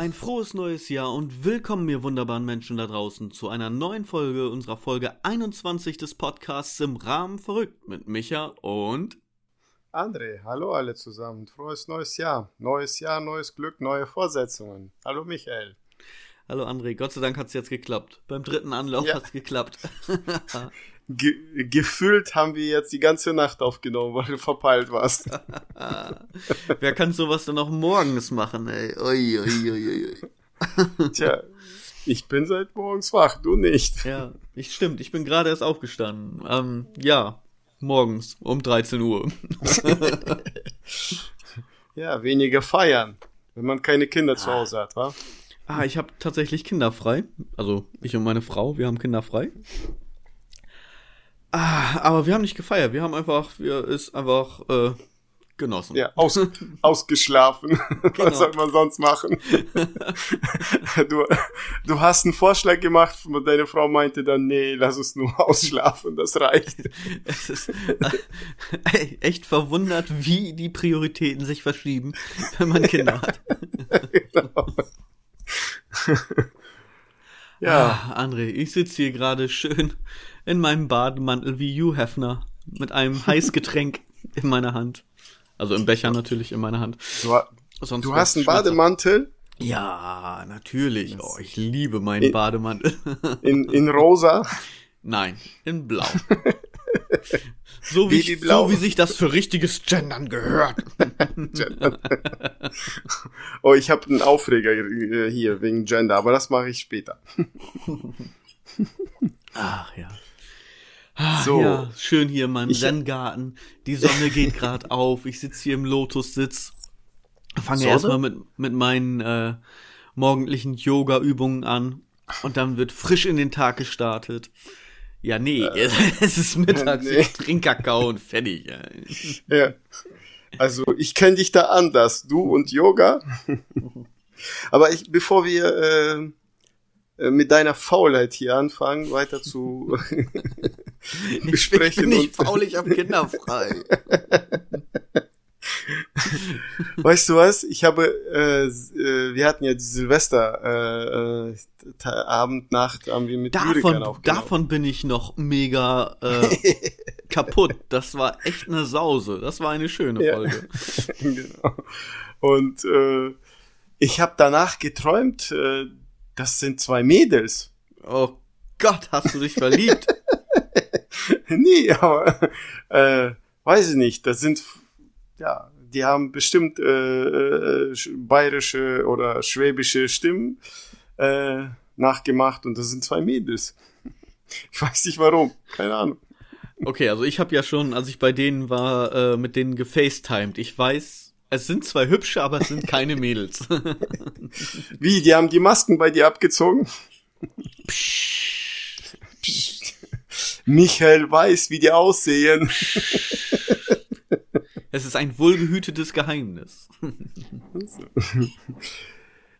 Ein frohes neues Jahr und willkommen, ihr wunderbaren Menschen da draußen, zu einer neuen Folge unserer Folge 21 des Podcasts im Rahmen verrückt mit Micha und André. Hallo alle zusammen. Frohes neues Jahr. Neues Jahr, neues Glück, neue Vorsetzungen. Hallo Michael. Hallo André, Gott sei Dank hat es jetzt geklappt. Beim dritten Anlauf Ja. hat es geklappt. Ge gefühlt haben wir jetzt die ganze Nacht aufgenommen, weil du verpeilt warst. Wer kann sowas dann auch morgens machen, ey? Ui, ui, ui, ui. Tja, ich bin seit morgens wach, du nicht. Ja, ich stimmt, ich bin gerade erst aufgestanden. Ähm, ja, morgens um 13 Uhr. Ja, weniger feiern, wenn man keine Kinder zu Hause hat, wa? Ah, ich habe tatsächlich Kinder frei. Also ich und meine Frau, wir haben Kinder frei. Ah, aber wir haben nicht gefeiert. Wir haben einfach, wir ist einfach äh, genossen. Ja, aus, ausgeschlafen. Genau. Was soll man sonst machen? du, du hast einen Vorschlag gemacht, und deine Frau meinte dann, nee, lass uns nur ausschlafen, das reicht. Es ist äh, echt verwundert, wie die Prioritäten sich verschieben, wenn man Kinder hat. genau. ja, Ah, André, ich sitze hier gerade schön in meinem Bademantel wie Hugh Hefner mit einem Heißgetränk in meiner Hand. Also im Becher natürlich in meiner Hand. du, Sonst du hast einen. Bademantel Ja, natürlich. Oh, ich liebe meinen Bademantel. in, in rosa. Nein, in blau. So wie, Babyblau. so wie sich das für richtiges Gendern gehört. Oh, ich habe einen Aufreger äh, hier wegen Gender, aber das mache ich später. Ach ja. Ah, So. ja, schön hier in meinem Zen-Garten. Die Sonne geht gerade auf. Ich sitze hier im Lotussitz. Fange erstmal mit, mit meinen äh, morgendlichen Yoga-Übungen an. Und dann wird frisch in den Tag gestartet. Ja, nee, es ist mittags. Äh. nee. Ich trinke Kakao und fertig. Ja. Ja. Also ich kenne dich da anders, du und Yoga. Aber ich, bevor wir äh, äh, mit deiner Faulheit hier anfangen, weiter zu besprechen. Ich bin nicht faul, ich hab Kinder frei. weißt du was? Ich habe, äh, äh, wir hatten ja die Silvester äh, äh, Ta- Abend, Nacht, haben wir mit Davon, davon bin ich noch mega äh, kaputt. Das war echt eine Sause. Das war eine schöne Ja. Folge. genau. Und äh, ich habe danach geträumt, äh, das sind zwei Mädels. Oh Gott, hast du dich verliebt? nee, aber äh, weiß ich nicht. Das sind ja, die haben bestimmt äh, äh, sch- bayerische oder schwäbische Stimmen äh, nachgemacht und das sind zwei Mädels. Ich weiß nicht warum, keine Ahnung. Okay, also ich habe ja schon, als ich bei denen war, äh, mit denen gefacetimed. Ich weiß, es sind zwei hübsche, aber es sind keine Mädels. Wie, die haben die Masken bei dir abgezogen? Michael weiß, wie die aussehen. es ist ein wohlgehütetes Geheimnis.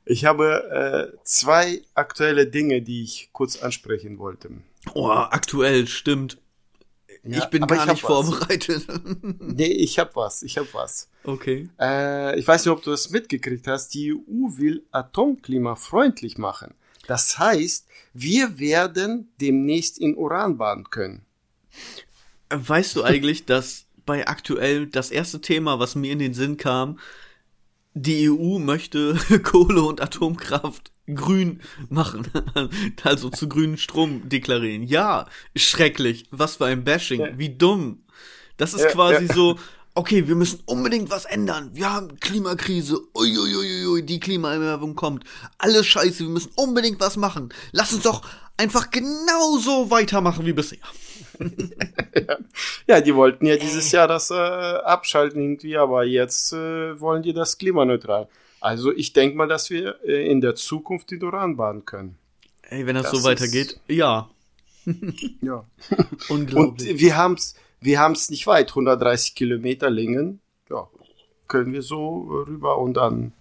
Ich habe äh, zwei aktuelle Dinge, die ich kurz ansprechen wollte. Oh, aktuell, stimmt. Ja, ich bin aber gar ich nicht was. vorbereitet. Nee, ich hab was, ich hab was. okay. Äh, ich weiß nicht, ob du das mitgekriegt hast. Die EU will atomklimafreundlich machen. Das heißt, wir werden demnächst in Uran baden können. Weißt du eigentlich, dass bei aktuell das erste Thema, was mir in den Sinn kam, die EU möchte Kohle und Atomkraft grün machen, also zu grünen Strom deklarieren. Ja, schrecklich. Was für ein Bashing. Ja. Wie dumm. Das ist Ja, quasi ja. so, okay, wir müssen unbedingt was ändern. Wir haben Klimakrise. Uiuiuiui, die Klimaerwärmung kommt. Alles scheiße, wir müssen unbedingt was machen. Lass uns doch einfach genauso weitermachen wie bisher. Ja, die wollten ja dieses Jahr das äh, abschalten irgendwie, aber jetzt äh, wollen die das klimaneutral. Also ich denke mal, dass wir äh, in der Zukunft in Uran baden können. Ey, wenn das, Das so weitergeht, ja, Ja. Und unglaublich. wir haben's, wir haben's nicht weit, 130 Kilometer Längen. Ja, können wir so rüber und dann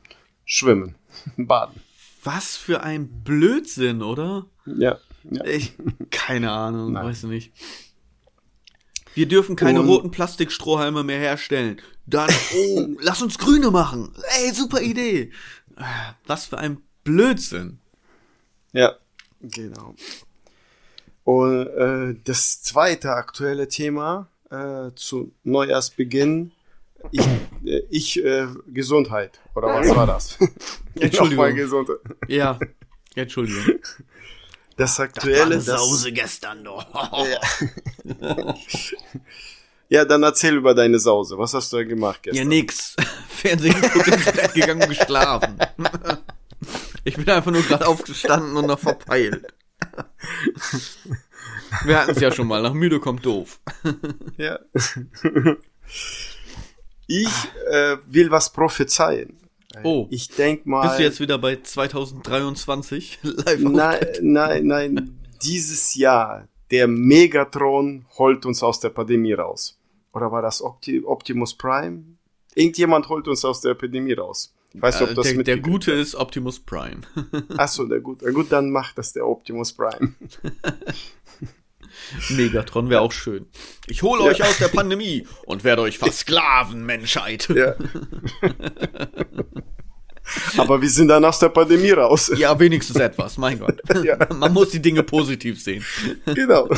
schwimmen, baden. Was für ein Blödsinn, oder? Ja, ja. Ich, keine Ahnung, Nein. weiß nicht. Wir dürfen keine Und- roten Plastikstrohhalme mehr herstellen. Dann, oh, lass uns grüne machen. Ey, super Idee. Was für ein Blödsinn. Ja, genau. Und äh, das zweite aktuelle Thema äh, zu Neujahrsbeginn, ich, äh, ich äh, Gesundheit, oder was war das? Entschuldigung. Gesundheit. Ja, Entschuldigung. Das aktuelle, das eine das, Sause gestern doch. ja. ja, dann erzähl über deine Sause. Was hast du da gemacht gestern? Ja, nix. Fernsehen geguckt, ins Bett gegangen und geschlafen. Ich bin einfach nur gerade aufgestanden und noch verpeilt. Wir hatten es ja schon mal. Nach müde kommt doof. Ja. Ich äh, will was prophezeien. Oh. Ich denk mal. Bist du jetzt wieder bei 2023 live Nein, nein, nein. Dieses Jahr, der Megatron holt uns aus der Pandemie raus. Oder war das Opti Optimus Prime? Irgendjemand holt uns aus der Epidemie raus. Ich weiß nicht, ob das Äh, der, der mitgekriegt Gute ist Optimus Prime. Achso, der Gute. Gut, dann macht das der Optimus Prime. Megatron wäre auch schön. Ich hole euch aus der Pandemie und werde euch versklaven, Menschheit. Ja. Aber wir sind dann aus der Pandemie raus. Ja, wenigstens etwas, mein Gott. Ja. Man muss die Dinge positiv sehen. Genau.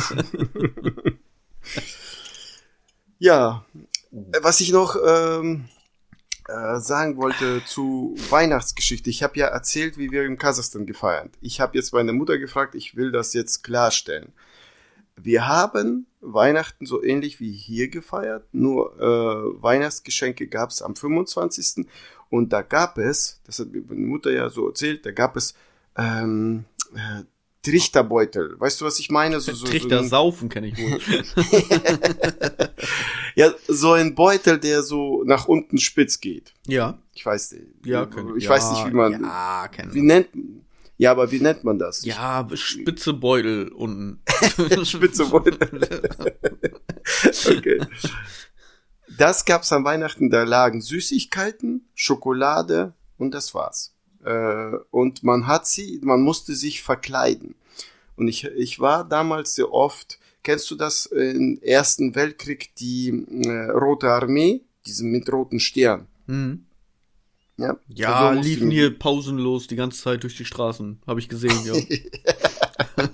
ja, was ich noch ähm, äh, sagen wollte zu Weihnachtsgeschichte. Ich habe ja erzählt, wie wir in Kasachstan gefeiert. Ich habe jetzt meine Mutter gefragt, ich will das jetzt klarstellen. Wir haben Weihnachten so ähnlich wie hier gefeiert, nur äh, Weihnachtsgeschenke gab es am 25. Und da gab es, das hat mir meine Mutter ja so erzählt, da gab es ähm, äh, Trichterbeutel. Weißt du, was ich meine? So, so, Trichter so ein, saufen kenne ich wohl. ja, so ein Beutel, der so nach unten spitz geht. Ja. Ich weiß nicht. Ja, kenn ich ja, weiß nicht, wie man. Ja, Wie ich. nennt Ja, aber wie nennt man das? Ja, spitze Beutel unten. Spitze Beutel. okay. Das gab's an Weihnachten, da lagen Süßigkeiten, Schokolade und das war's. Äh, und man hat sie, man musste sich verkleiden. Und ich, ich war damals sehr oft, kennst du das im Ersten Weltkrieg, die äh, Rote Armee, diese mit roten Stern? Hm. Ja, Ja, So liefen hier pausenlos die ganze Zeit durch die Straßen. Habe ich gesehen, ja.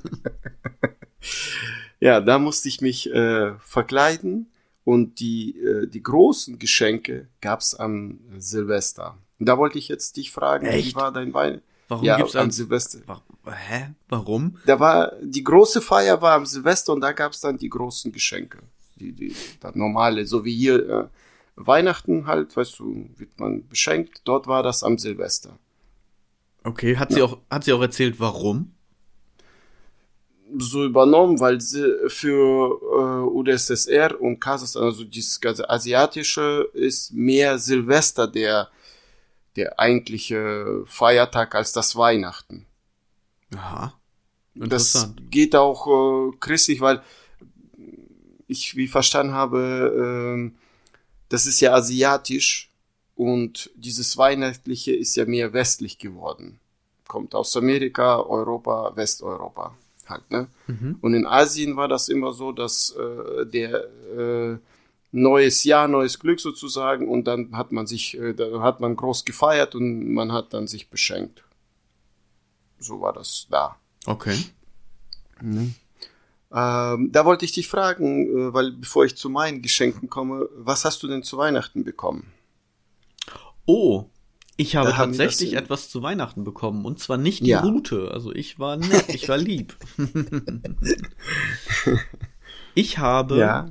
Ja, da musste ich mich äh, verkleiden und die, äh, die großen Geschenke gab's am Silvester. Und da wollte ich jetzt dich fragen, wie Echt? war dein Wein? Warum ja, gibt's am Silvester. Wa- Hä? Warum? Da war die große Feier war am Silvester und da gab's dann die großen Geschenke. Die, die, das normale, so wie hier äh, Weihnachten halt, weißt du, wird man beschenkt. Dort war das am Silvester. Okay, hat sie auch hat sie auch erzählt, warum? so übernommen, weil sie für äh, UdSSR und Kasachstan, also dieses ganze asiatische, ist mehr Silvester der der eigentliche Feiertag als das Weihnachten. Aha. Das geht auch äh, christlich, weil ich wie verstanden habe, ähm, das ist ja asiatisch und dieses Weihnachtliche ist ja mehr westlich geworden. Kommt aus Amerika, Europa, Westeuropa halt, ne? Mhm. Und in Asien war das immer so, dass äh, der äh, neues Jahr, neues Glück sozusagen und dann hat man sich, äh, da hat man groß gefeiert und man hat dann sich beschenkt. So war das da. Okay. Ähm, da wollte ich dich fragen, äh, weil bevor ich zu meinen Geschenken komme, was hast du denn zu Weihnachten bekommen? Oh, ich habe Da tatsächlich etwas zu Weihnachten bekommen und zwar nicht die Ja. Route. Also ich war nett, ich war lieb. ich habe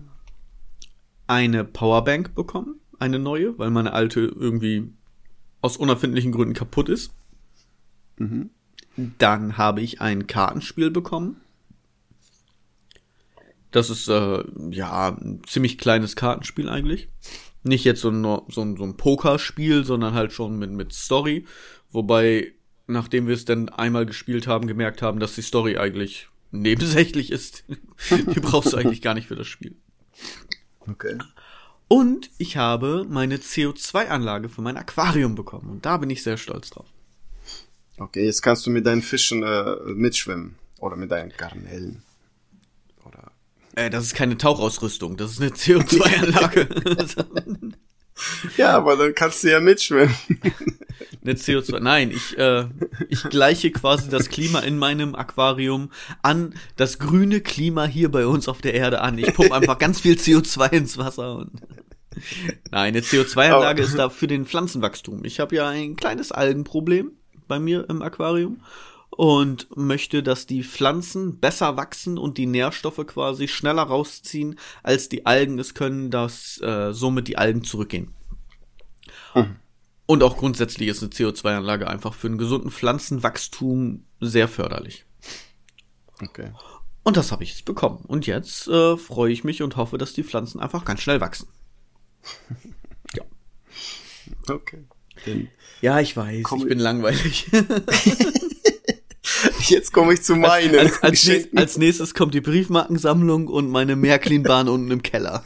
eine Powerbank bekommen, eine neue, weil meine alte irgendwie aus unerfindlichen Gründen kaputt ist. Mhm. Dann habe ich ein Kartenspiel bekommen. Das ist äh, ja ein ziemlich kleines Kartenspiel eigentlich. Nicht jetzt so ein, so ein, so ein Pokerspiel, sondern halt schon mit, mit Story. Wobei, nachdem wir es dann einmal gespielt haben, gemerkt haben, dass die Story eigentlich nebensächlich ist. Die brauchst du eigentlich gar nicht für das Spiel. Okay. Und ich habe meine CO2-Anlage für mein Aquarium bekommen. Und da bin ich sehr stolz drauf. Okay, jetzt kannst du mit deinen Fischen äh, mitschwimmen. Oder mit deinen Garnelen. Äh, das ist keine Tauchausrüstung, das ist eine CO2-Anlage. Ja, aber dann kannst du ja mitschwimmen. eine CO2. Nein, ich, äh, ich gleiche quasi das Klima in meinem Aquarium an das grüne Klima hier bei uns auf der Erde an. Ich pumpe einfach ganz viel CO2 ins Wasser und. Nein, eine CO2-Anlage ist da für den Pflanzenwachstum. Ich habe ja ein kleines Algenproblem bei mir im Aquarium und möchte, dass die Pflanzen besser wachsen und die Nährstoffe quasi schneller rausziehen, als die Algen es können, dass äh, somit die Algen zurückgehen. Mhm. Und auch grundsätzlich ist eine CO2-Anlage einfach für einen gesunden Pflanzenwachstum sehr förderlich. Okay. Und das habe ich jetzt bekommen. Und jetzt äh, freue ich mich und hoffe, dass die Pflanzen einfach ganz schnell wachsen. ja. Okay. Dann ja, ich weiß, ich bin langweilig. Jetzt komme ich zu meinen. Als, als, als, als, nächstes kommt die Briefmarkensammlung und meine Märklinbahn unten im Keller.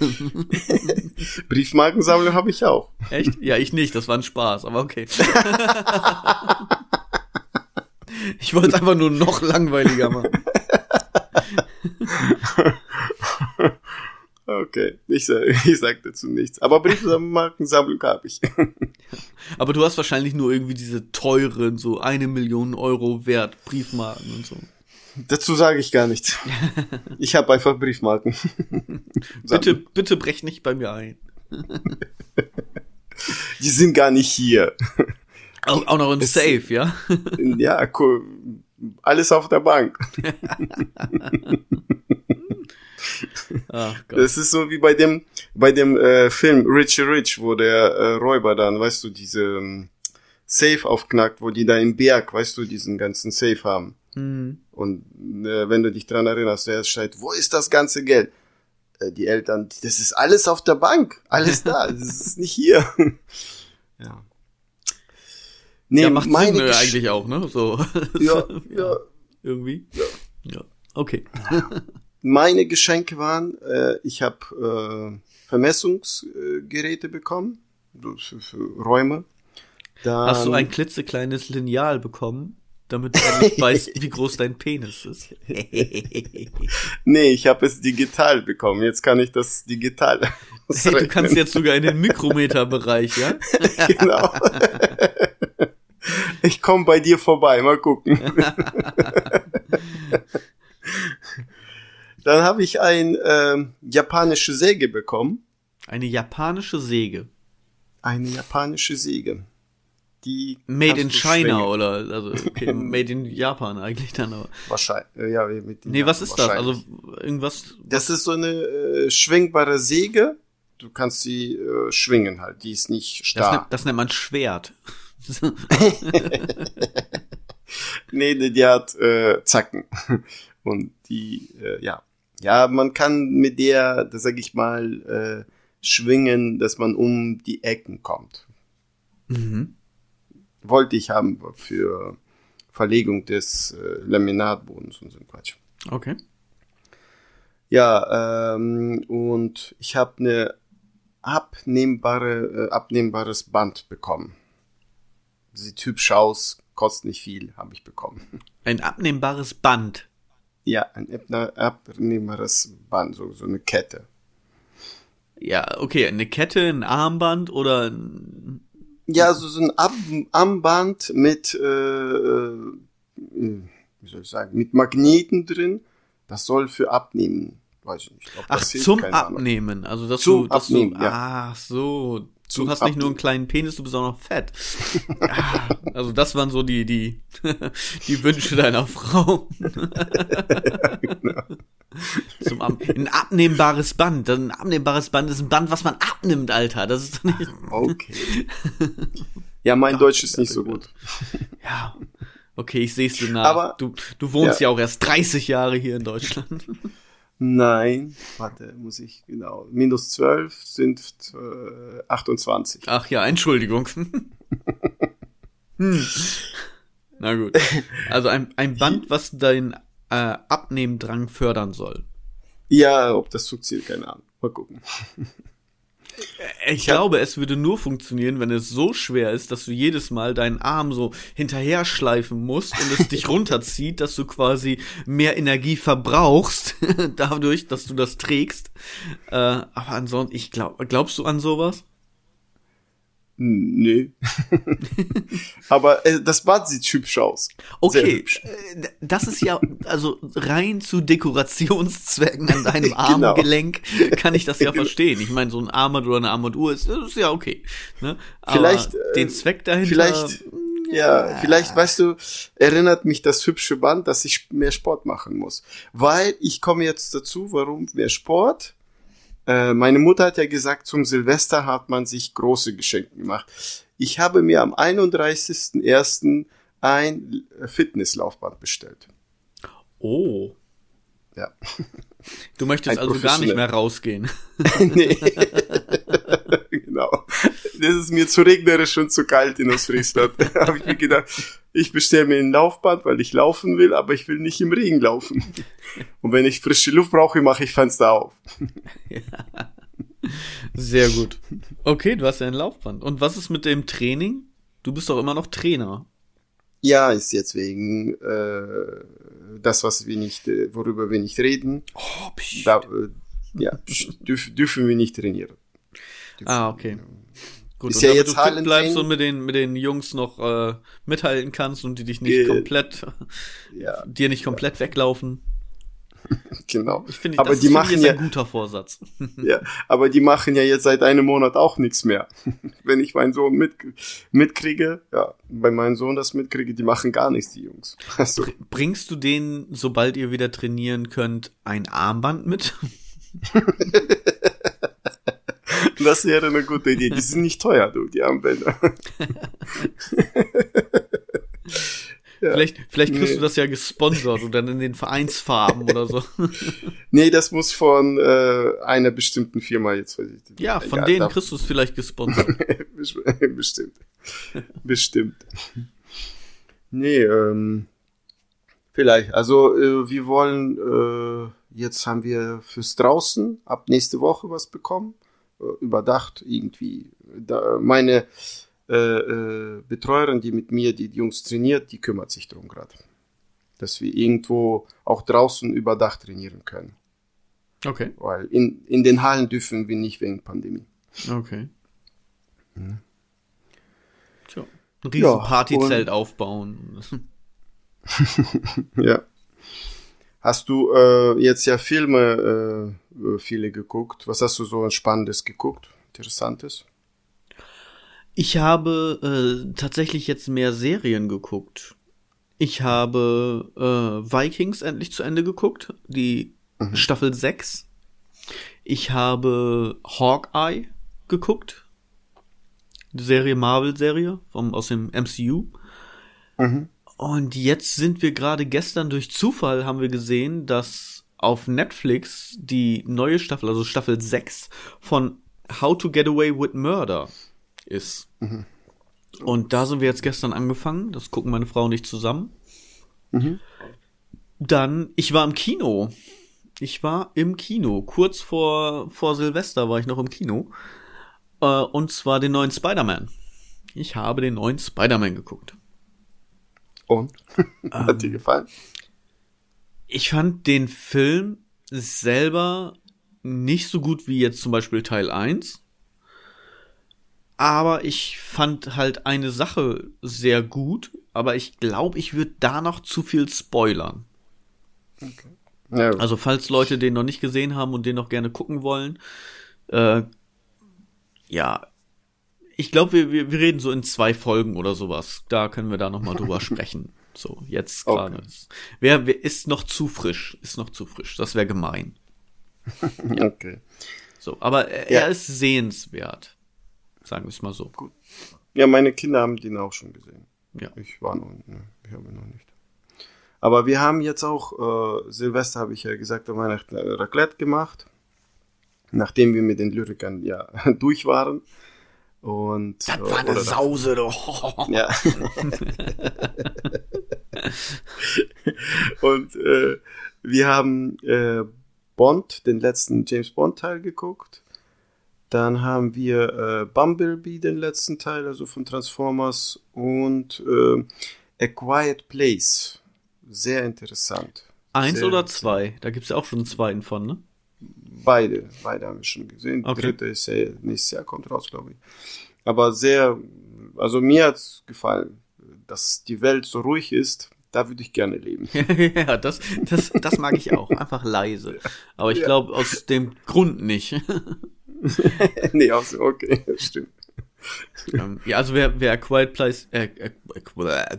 Briefmarkensammlung habe ich auch. Echt? Ja, ich nicht. Das war ein Spaß, aber okay. ich wollte es einfach nur noch langweiliger machen. Okay, ich, ich sag dazu nichts. Aber Briefmarkensammlung habe ich. Aber du hast wahrscheinlich nur irgendwie diese teuren, so eine Million Euro wert Briefmarken und so. Dazu sage ich gar nichts. Ich habe einfach Briefmarken. bitte, bitte brech nicht bei mir ein. Die sind gar nicht hier. Auch, auch noch in Safe, ja? Ja, cool. Alles auf der Bank. Ach Gott. Das ist so wie bei dem, bei dem äh, Film Richie Rich, wo der äh, Räuber dann, weißt du, diese ähm, Safe aufknackt, wo die da im Berg, weißt du, diesen ganzen Safe haben. Mhm. Und äh, wenn du dich dran erinnerst, der schreit, wo ist das ganze Geld? Äh, die Eltern, das ist alles auf der Bank, alles da, das ist nicht hier. ja. Nee, ja, macht meine Sinn, äh, eigentlich auch, ne? So. Ja, ja. Irgendwie. Ja. Ja. Okay. Meine Geschenke waren, äh, ich habe äh, Vermessungsgeräte bekommen für, für Räume. Dann, Hast du ein klitzekleines Lineal bekommen, damit du nicht weißt, wie groß dein Penis ist? nee, ich habe es digital bekommen. Jetzt kann ich das digital. Hey, du kannst jetzt sogar in den Mikrometerbereich, ja? genau. Ich komme bei dir vorbei, mal gucken. Dann habe ich ein äh, japanische Säge bekommen. Eine japanische Säge. Eine japanische Säge. Die Made in China schwingen. oder also okay, Made in Japan eigentlich dann aber. Wahrscheinlich. Ja, mit nee, was ist das? Also irgendwas. Das ist so eine äh, schwingbare Säge. Du kannst sie äh, schwingen halt. Die ist nicht starr. Das, nennt, das nennt man Schwert. nee, die, die hat äh, Zacken. Und die, äh, ja, ja, man kann mit der, das sag ich mal, äh, schwingen, dass man um die Ecken kommt. Mhm. Wollte ich haben für Verlegung des äh, Laminatbodens und so ein Quatsch. Okay. Ja, ähm, und ich habe eine abnehmbare, äh, abnehmbares Band bekommen. Sieht hübsch aus, kostet nicht viel, habe ich bekommen. Ein abnehmbares Band. Ja, ein abnehmbares Band, so, so eine Kette. Ja, okay, eine Kette, ein Armband oder ein Ja, so, so ein Ab Armband mit, äh, äh, wie soll ich sagen, mit Magneten drin. Das soll für Abnehmen, weiß ich nicht. Ach, zum Abnehmen, also dass zum du, dass Abnehmen, du, ja. ach so, Du hast nicht nur einen kleinen Penis, du bist auch noch fett. ja, also das waren so die, die, die Wünsche deiner Frau. genau. Zum Ab ein abnehmbares Band. Ein abnehmbares Band ist ein Band, was man abnimmt, Alter. Das ist doch nicht. Okay. Ja, mein Deutsch ist nicht so gut. Ja. Okay, ich sehe es dir nach. Aber, du, du wohnst ja. ja auch erst 30 Jahre hier in Deutschland. Nein, warte, muss ich, genau. Minus 12 sind äh, 28. Ach ja, Entschuldigung. hm. Na gut. Also ein, ein Band, was dein äh, Abnehmdrang fördern soll. Ja, ob das funktioniert, keine Ahnung. Mal gucken. Ich, glaube, es würde nur funktionieren, wenn es so schwer ist, dass du jedes Mal deinen Arm so hinterher schleifen musst und es dich runterzieht, dass du quasi mehr Energie verbrauchst, dadurch, dass du das trägst. Äh, aber ansonsten, ich glaube, glaubst du an sowas? Nö. Aber äh, das Bad sieht hübsch aus. Okay, äh, das ist ja, also rein zu Dekorationszwecken an deinem genau. Armgelenk kann ich das ja verstehen. Ich meine, so ein Armband oder eine Armbanduhr ist, ist ja okay. Ne? vielleicht äh, den Zweck dahinter. Vielleicht, ja, ja, vielleicht, weißt du, erinnert mich das hübsche Band, dass ich mehr Sport machen muss. Weil ich komme jetzt dazu, warum mehr Sport? Äh, meine Mutter hat ja gesagt, zum Silvester hat man sich große Geschenke gemacht. Ich habe mir am 31.01. ein Fitnesslaufband bestellt. Oh. Ja. Du möchtest also gar nicht mehr rausgehen. nee. genau. Das ist mir zu regnerisch und zu kalt in Ostfriesland. da habe ich mir gedacht, ich bestelle mir ein Laufband, weil ich laufen will, aber ich will nicht im Regen laufen. Und wenn ich frische Luft brauche, mache ich Fenster auf. Sehr gut. Okay, du hast ja ein Laufband. Und was ist mit dem Training? Du bist doch immer noch Trainer. Ja, ist jetzt wegen äh, das, was wir nicht, äh, worüber wir nicht reden. Oh, da, äh, ja, dürf, dürfen wir nicht trainieren. Ah, okay. Gut, ist ja jetzt du fit bleibst und mit den, mit den Jungs noch äh, mithalten kannst und die dich nicht Ge komplett, ja. dir nicht komplett weglaufen. genau. Ich finde, aber das die ist, machen ja, ein guter Vorsatz. ja, aber die machen ja jetzt seit einem Monat auch nichts mehr. Wenn ich meinen Sohn mit, mitkriege, ja, bei meinem Sohn das mitkriege, die machen gar nichts, die Jungs. Also. Bringst du denen, sobald ihr wieder trainieren könnt, ein Armband mit? Das wäre eine gute Idee. Die sind nicht teuer, du, die Armbänder. Ja. Vielleicht, vielleicht kriegst nee. du das ja gesponsert und dann in den Vereinsfarben oder so. nee, das muss von äh, einer bestimmten Firma jetzt. Weiß ich, ja, von egal, denen kriegst du es vielleicht gesponsert. Bestimmt. Bestimmt. Nee, ähm, vielleicht. Also äh, wir wollen, äh, jetzt haben wir fürs draußen ab nächste Woche was bekommen. Äh, überdacht irgendwie. Da, meine äh, äh, Betreuerin, die mit mir die Jungs trainiert, die kümmert sich darum gerade. Dass wir irgendwo auch draußen überdacht trainieren können. Okay. Weil in, in den Hallen dürfen wir nicht wegen Pandemie. Okay. Mhm. Tja. Ein riesen ja, Partyzelt aufbauen. ja. Hast du äh, jetzt ja Filme äh, viele geguckt? Was hast du so Spannendes geguckt? Interessantes? Ich habe äh, tatsächlich jetzt mehr Serien geguckt. Ich habe äh, Vikings endlich zu Ende geguckt, die mhm. Staffel 6. Ich habe Hawkeye geguckt. Die Serie Marvel-Serie vom aus dem MCU. Mhm. Und jetzt sind wir gerade gestern durch Zufall haben wir gesehen, dass auf Netflix die neue Staffel, also Staffel 6 von How to Get Away with Murder ist. Mhm. Und da sind wir jetzt gestern angefangen. Das gucken meine Frau und ich zusammen. Mhm. Dann, ich war im Kino. Ich war im Kino. Kurz vor, vor Silvester war ich noch im Kino. Äh, und zwar den neuen Spider-Man. Ich habe den neuen Spider-Man geguckt. Und? Hat ähm, dir gefallen? Ich fand den Film selber nicht so gut wie jetzt zum Beispiel Teil 1. Aber ich fand halt eine Sache sehr gut, aber ich glaube, ich würde da noch zu viel spoilern. Okay. Ja. Also falls Leute den noch nicht gesehen haben und den noch gerne gucken wollen, äh, ja, ich glaube, wir, wir, wir reden so in zwei Folgen oder sowas. Da können wir da noch mal drüber sprechen. So, jetzt gerade. Okay. Wer, wer ist noch zu frisch? Ist noch zu frisch. Das wäre gemein. ja. Okay. So, aber er, ja. er ist sehenswert. Sagen wir es mal so. Gut. Ja, meine Kinder haben den auch schon gesehen. Ja. Ich war noch, ne, ich habe noch nicht. Aber wir haben jetzt auch, äh, Silvester habe ich ja gesagt, Weihnachten Raclette gemacht. Nachdem wir mit den Lyrikern ja durch waren. Und, das war eine Sause, doch. Ja. und äh, wir haben äh, Bond, den letzten James Bond Teil geguckt. Dann haben wir äh, Bumblebee, den letzten Teil, also von Transformers, und äh, A Quiet Place. Sehr interessant. Eins Sehr oder zwei? Da gibt es ja auch schon einen zweiten von, ne? Beide, beide haben wir schon gesehen. Okay. Dritte ist ja nächstes Jahr, kommt raus, glaube ich. Aber sehr, also mir hat's gefallen, dass die Welt so ruhig ist. Da würde ich gerne leben. ja, das, das, das mag ich auch. Einfach leise. Aber ich Ja. glaube, aus dem Grund nicht. nee, also, okay, stimmt. Ähm, ja, also wer, wer A Quiet Place, äh, äh, äh,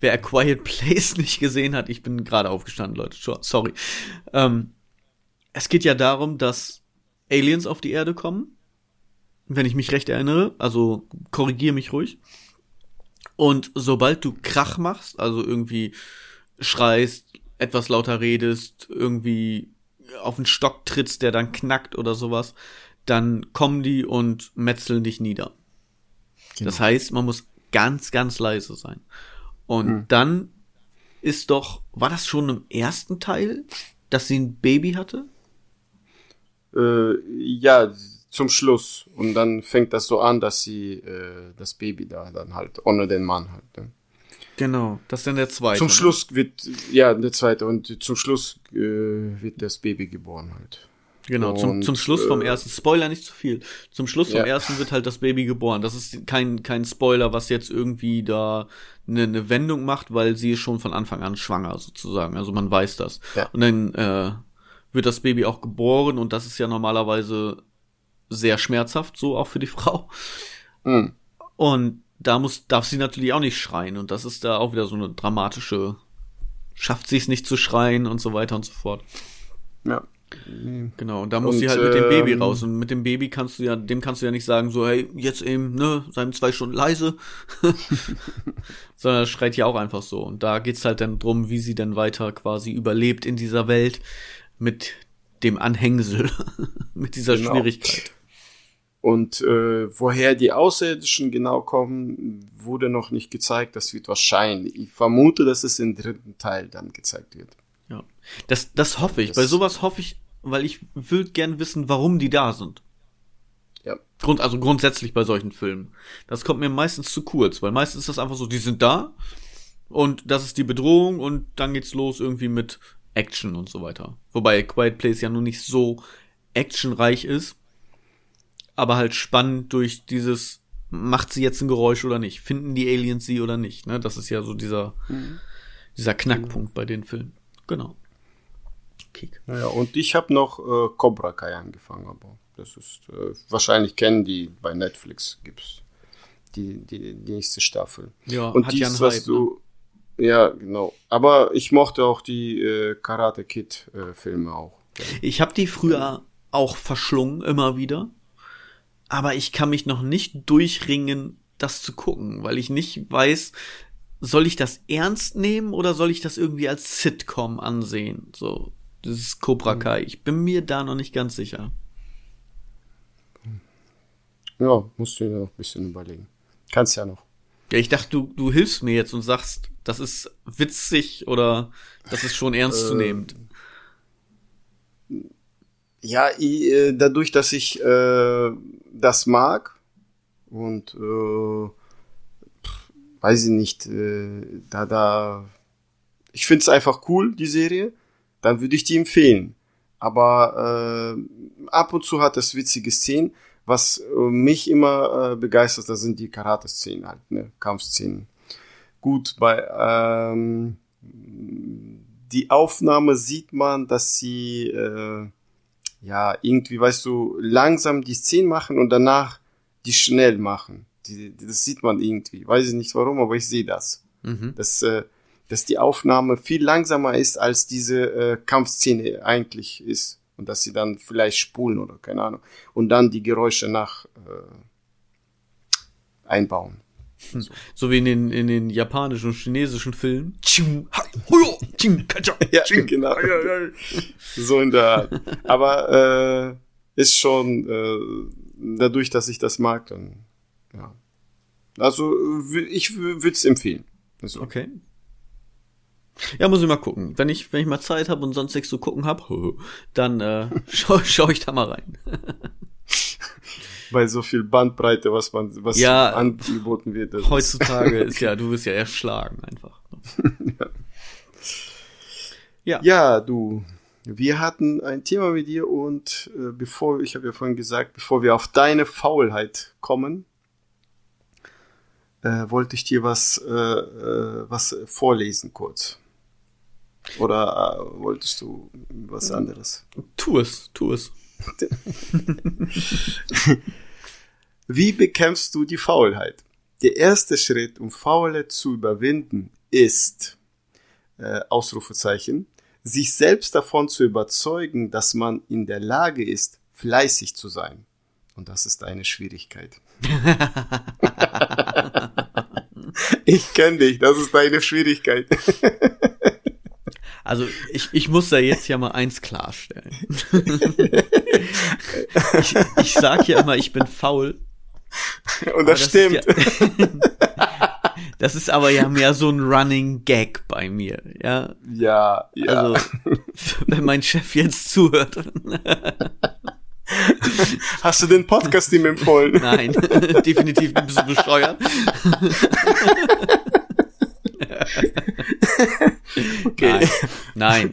wer A Quiet Place nicht gesehen hat, ich bin gerade aufgestanden, Leute, sorry. Ähm, es geht ja darum, dass Aliens auf die Erde kommen, wenn ich mich recht erinnere, also korrigiere mich ruhig. Und sobald du Krach machst, also irgendwie schreist, etwas lauter redest, irgendwie auf den Stock trittst, der dann knackt oder sowas, dann kommen die und metzeln dich nieder. Das heißt, man muss ganz, ganz leise sein. Und Hm. dann ist doch, war das schon im ersten Teil, dass sie ein Baby hatte? Äh, ja, zum Schluss. Und dann fängt das so an, dass sie äh, das Baby da dann halt, ohne den Mann halt. Ne? Genau, das ist dann der zweite. Zum ne? Schluss wird, ja, der zweite, und zum Schluss äh, wird das Baby geboren halt. Genau, zum, Und, zum Schluss vom äh, ersten. Spoiler nicht zu viel. Zum Schluss vom Ja. ersten wird halt das Baby geboren. Das ist kein, kein Spoiler, was jetzt irgendwie da eine, eine Wendung macht, weil sie ist schon von Anfang an schwanger sozusagen. Also man weiß das. Ja. Und dann äh, wird das Baby auch geboren und das ist ja normalerweise sehr schmerzhaft, so auch für die Frau. Mhm. Und da muss, darf sie natürlich auch nicht schreien. Und das ist da auch wieder so eine dramatische, schafft sie es nicht zu schreien und so weiter und so fort. Ja. Genau, und da muss Und, sie halt mit dem Baby ähm, raus. Und mit dem Baby kannst du ja, dem kannst du ja nicht sagen, so, hey, jetzt eben, ne, seien zwei Stunden leise. Sondern das schreit ja auch einfach so. Und da geht's halt dann drum, wie sie dann weiter quasi überlebt in dieser Welt mit dem Anhängsel, mit dieser Genau. Schwierigkeit. Und äh, woher die Außerirdischen genau kommen, wurde noch nicht gezeigt. Das wird wahrscheinlich. Ich vermute, dass es im dritten Teil dann gezeigt wird. Ja. Das, das hoffe ich. Das- Bei sowas hoffe ich, weil ich will gern wissen, warum die da sind. Ja. Grund, also grundsätzlich bei solchen Filmen. Das kommt mir meistens zu kurz, weil meistens ist das einfach so, die sind da und das ist die Bedrohung und dann geht's los irgendwie mit Action und so weiter. Wobei Quiet Place ja nun nicht so actionreich ist, aber halt spannend durch dieses, macht sie jetzt ein Geräusch oder nicht? Finden die Aliens sie oder nicht? Ne? Das ist ja so dieser, dieser Knackpunkt bei den Filmen. Genau. Kick. Ja, und ich habe noch äh, Cobra Kai angefangen, aber das ist äh, wahrscheinlich kennen die bei Netflix gibt's die die, die nächste Staffel. Ja, und hat dies, ja einen was Hype, ne? du ja genau. Aber ich mochte auch die äh, Karate Kid äh, Filme auch. Ich habe die früher auch verschlungen, immer wieder. Aber ich kann mich noch nicht durchringen, das zu gucken, weil ich nicht weiß, soll ich das ernst nehmen oder soll ich das irgendwie als Sitcom ansehen? So, dieses Cobra Kai. Ich bin mir da noch nicht ganz sicher. Ja, musst du dir noch ein bisschen überlegen. Kannst ja noch. Ja, ich dachte, du, du hilfst mir jetzt und sagst, das ist witzig oder das ist schon ernst zu Ähm. Ja, ich, äh, dadurch, dass ich äh, das mag und äh, weiß ich nicht, äh, da da ich finde es einfach cool die Serie, dann würde ich die empfehlen. Aber äh, ab und zu hat es witzige Szenen. Was äh, mich immer äh, begeistert, das sind die Karate-Szenen halt, ne, Kampfszenen. Gut, bei ähm, die Aufnahme sieht man, dass sie äh, ja, irgendwie, weißt du, langsam die Szenen machen und danach die schnell machen. Die, die, das sieht man irgendwie. Weiß ich nicht warum, aber ich sehe das. Mhm. Dass, äh, dass die Aufnahme viel langsamer ist, als diese äh, Kampfszene eigentlich ist. Und dass sie dann vielleicht spulen oder keine Ahnung. Und dann die Geräusche nach äh, einbauen. So wie in den, in den japanischen und chinesischen Filmen. Ja, genau. So in der Art. Aber äh, ist schon äh, dadurch, dass ich das mag, dann ja. Also ich würde es empfehlen. Also, Okay. Ja, muss ich mal gucken. Wenn ich, wenn ich mal Zeit habe und sonst nichts zu gucken habe, dann äh, schau, schau ich da mal rein. Bei so viel Bandbreite, was man, was Ja, angeboten wird. Heutzutage ist ja, du wirst ja erschlagen einfach. Ja. Ja, du. Wir hatten ein Thema mit dir und äh, bevor, ich habe ja vorhin gesagt, bevor wir auf deine Faulheit kommen, äh, wollte ich dir was, äh, äh, was vorlesen kurz. Oder äh, wolltest du was anderes? Tu es, tu es. Wie bekämpfst du die Faulheit? Der erste Schritt, um Faulheit zu überwinden, ist äh, Ausrufezeichen, sich selbst davon zu überzeugen, dass man in der Lage ist, fleißig zu sein. Und das ist eine Schwierigkeit. ich kenne dich, das ist deine Schwierigkeit. Also ich, ich muss da jetzt ja mal eins klarstellen. ich, ich sag ja immer, ich bin faul. Und das, das stimmt. Ist ja, das ist aber ja mehr so ein Running Gag bei mir, ja. Ja, ja. Also, wenn mein Chef jetzt zuhört. Hast du den Podcast ihm empfohlen? Nein, definitiv ein bisschen bescheuert. okay. Nein. Nein.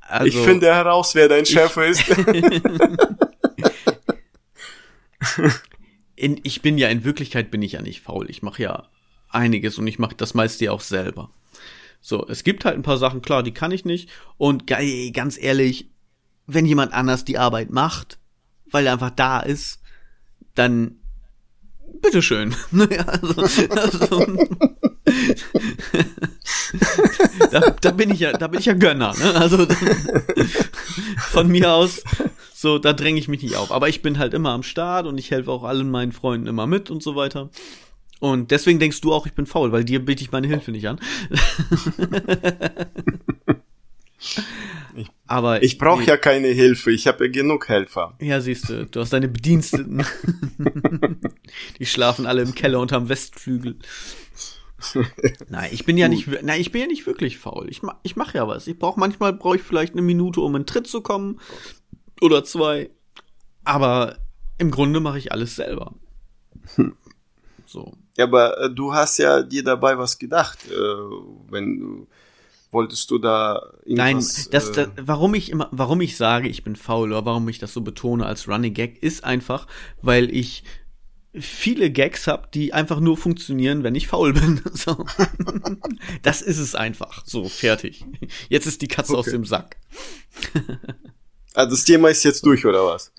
Also, ich finde heraus, wer dein Chef ist. in, ich bin ja in Wirklichkeit bin ich ja nicht faul. Ich mache ja einiges und ich mache das meiste ja auch selber. So, es gibt halt ein paar Sachen, klar, die kann ich nicht. Und ganz ehrlich, wenn jemand anders die Arbeit macht, weil er einfach da ist, dann bitteschön. also, also, da, da bin ich ja, da bin ich ja Gönner. Ne? Also von mir aus, so da dränge ich mich nicht auf. Aber ich bin halt immer am Start und ich helfe auch allen meinen Freunden immer mit und so weiter. Und deswegen denkst du auch, ich bin faul, weil dir biete ich meine Hilfe nicht an. Ich, Aber ich brauche ja keine Hilfe, ich habe ja genug Helfer. Ja, siehst du, du hast deine Bediensteten. Die schlafen alle im Keller unterm Westflügel. nein, ich bin ja nicht, nein, ich bin ja nicht wirklich faul. Ich ich mach ja was. Ich brauche manchmal brauche ich vielleicht eine Minute, um in Tritt zu kommen oder zwei. Aber im Grunde mache ich alles selber. Hm. So. Ja, aber äh, du hast ja dir dabei was gedacht, äh, wenn du wolltest du da Nein, das, das, äh, warum ich immer, warum ich sage, ich bin faul oder warum ich das so betone als Running Gag, ist einfach, weil ich viele Gags habe, die einfach nur funktionieren, wenn ich faul bin. So. das ist es einfach. So, fertig. Jetzt ist die Katze okay. aus dem Sack. also das Thema ist jetzt durch, oder was?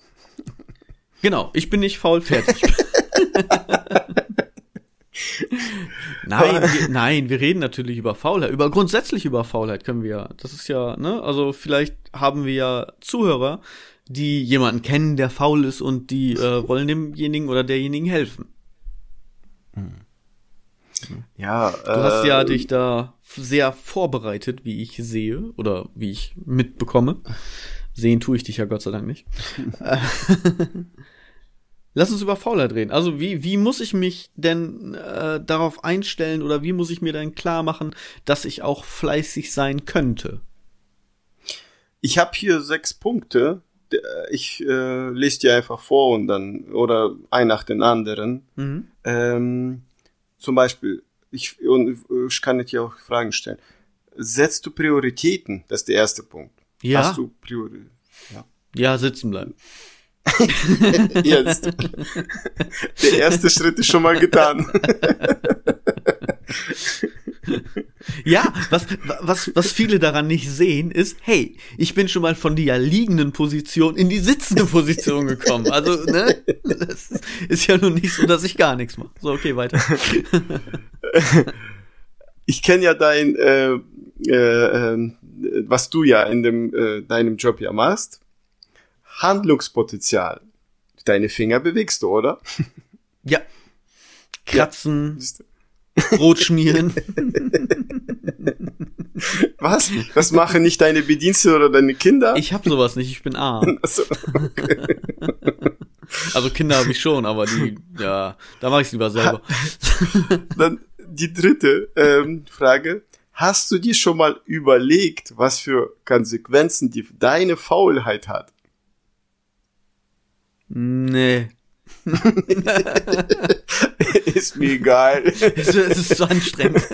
Genau, ich bin nicht faul, fertig. nein, wir, nein, wir reden natürlich über Faulheit. Über grundsätzlich über Faulheit können wir. Das ist ja, ne? Also vielleicht haben wir ja Zuhörer, die jemanden kennen, der faul ist und die äh, wollen demjenigen oder derjenigen helfen. Hm. Ja, du äh, hast ja dich da sehr vorbereitet, wie ich sehe oder wie ich mitbekomme. Sehen tue ich dich ja Gott sei Dank nicht. Lass uns über Faulheit reden. Also wie, wie muss ich mich denn äh, darauf einstellen oder wie muss ich mir denn klar machen, dass ich auch fleißig sein könnte? Ich habe hier sechs Punkte. Ich äh, lese dir einfach vor und dann oder ein nach den anderen. Mhm. Ähm, zum Beispiel, ich, und ich kann dir auch Fragen stellen. Setzt du Prioritäten? Das ist der erste Punkt. Ja. Hast du Prioritäten? Ja. ja, sitzen bleiben. Jetzt. Der erste Schritt ist schon mal getan. ja, was, was, was viele daran nicht sehen, ist, hey, ich bin schon mal von der liegenden Position in die sitzende Position gekommen. Also, ne, das ist ja nun nicht so, dass ich gar nichts mache. So, okay, weiter. Ich kenne ja dein, äh, äh, äh, was du ja in dem, äh, deinem Job ja machst. Handlungspotenzial. Deine Finger bewegst du, oder? Ja. Kratzen, ja. Brot schmieren. Was? Das machen nicht deine Bedienstete oder deine Kinder? Ich hab sowas nicht, ich bin arm. Also, okay. also Kinder habe ich schon, aber die, ja, da mache ich lieber selber. Dann die dritte ähm, Frage. Hast du dir schon mal überlegt, was für Konsequenzen die deine Faulheit hat? Nee. ist mir egal. Es, es ist so anstrengend.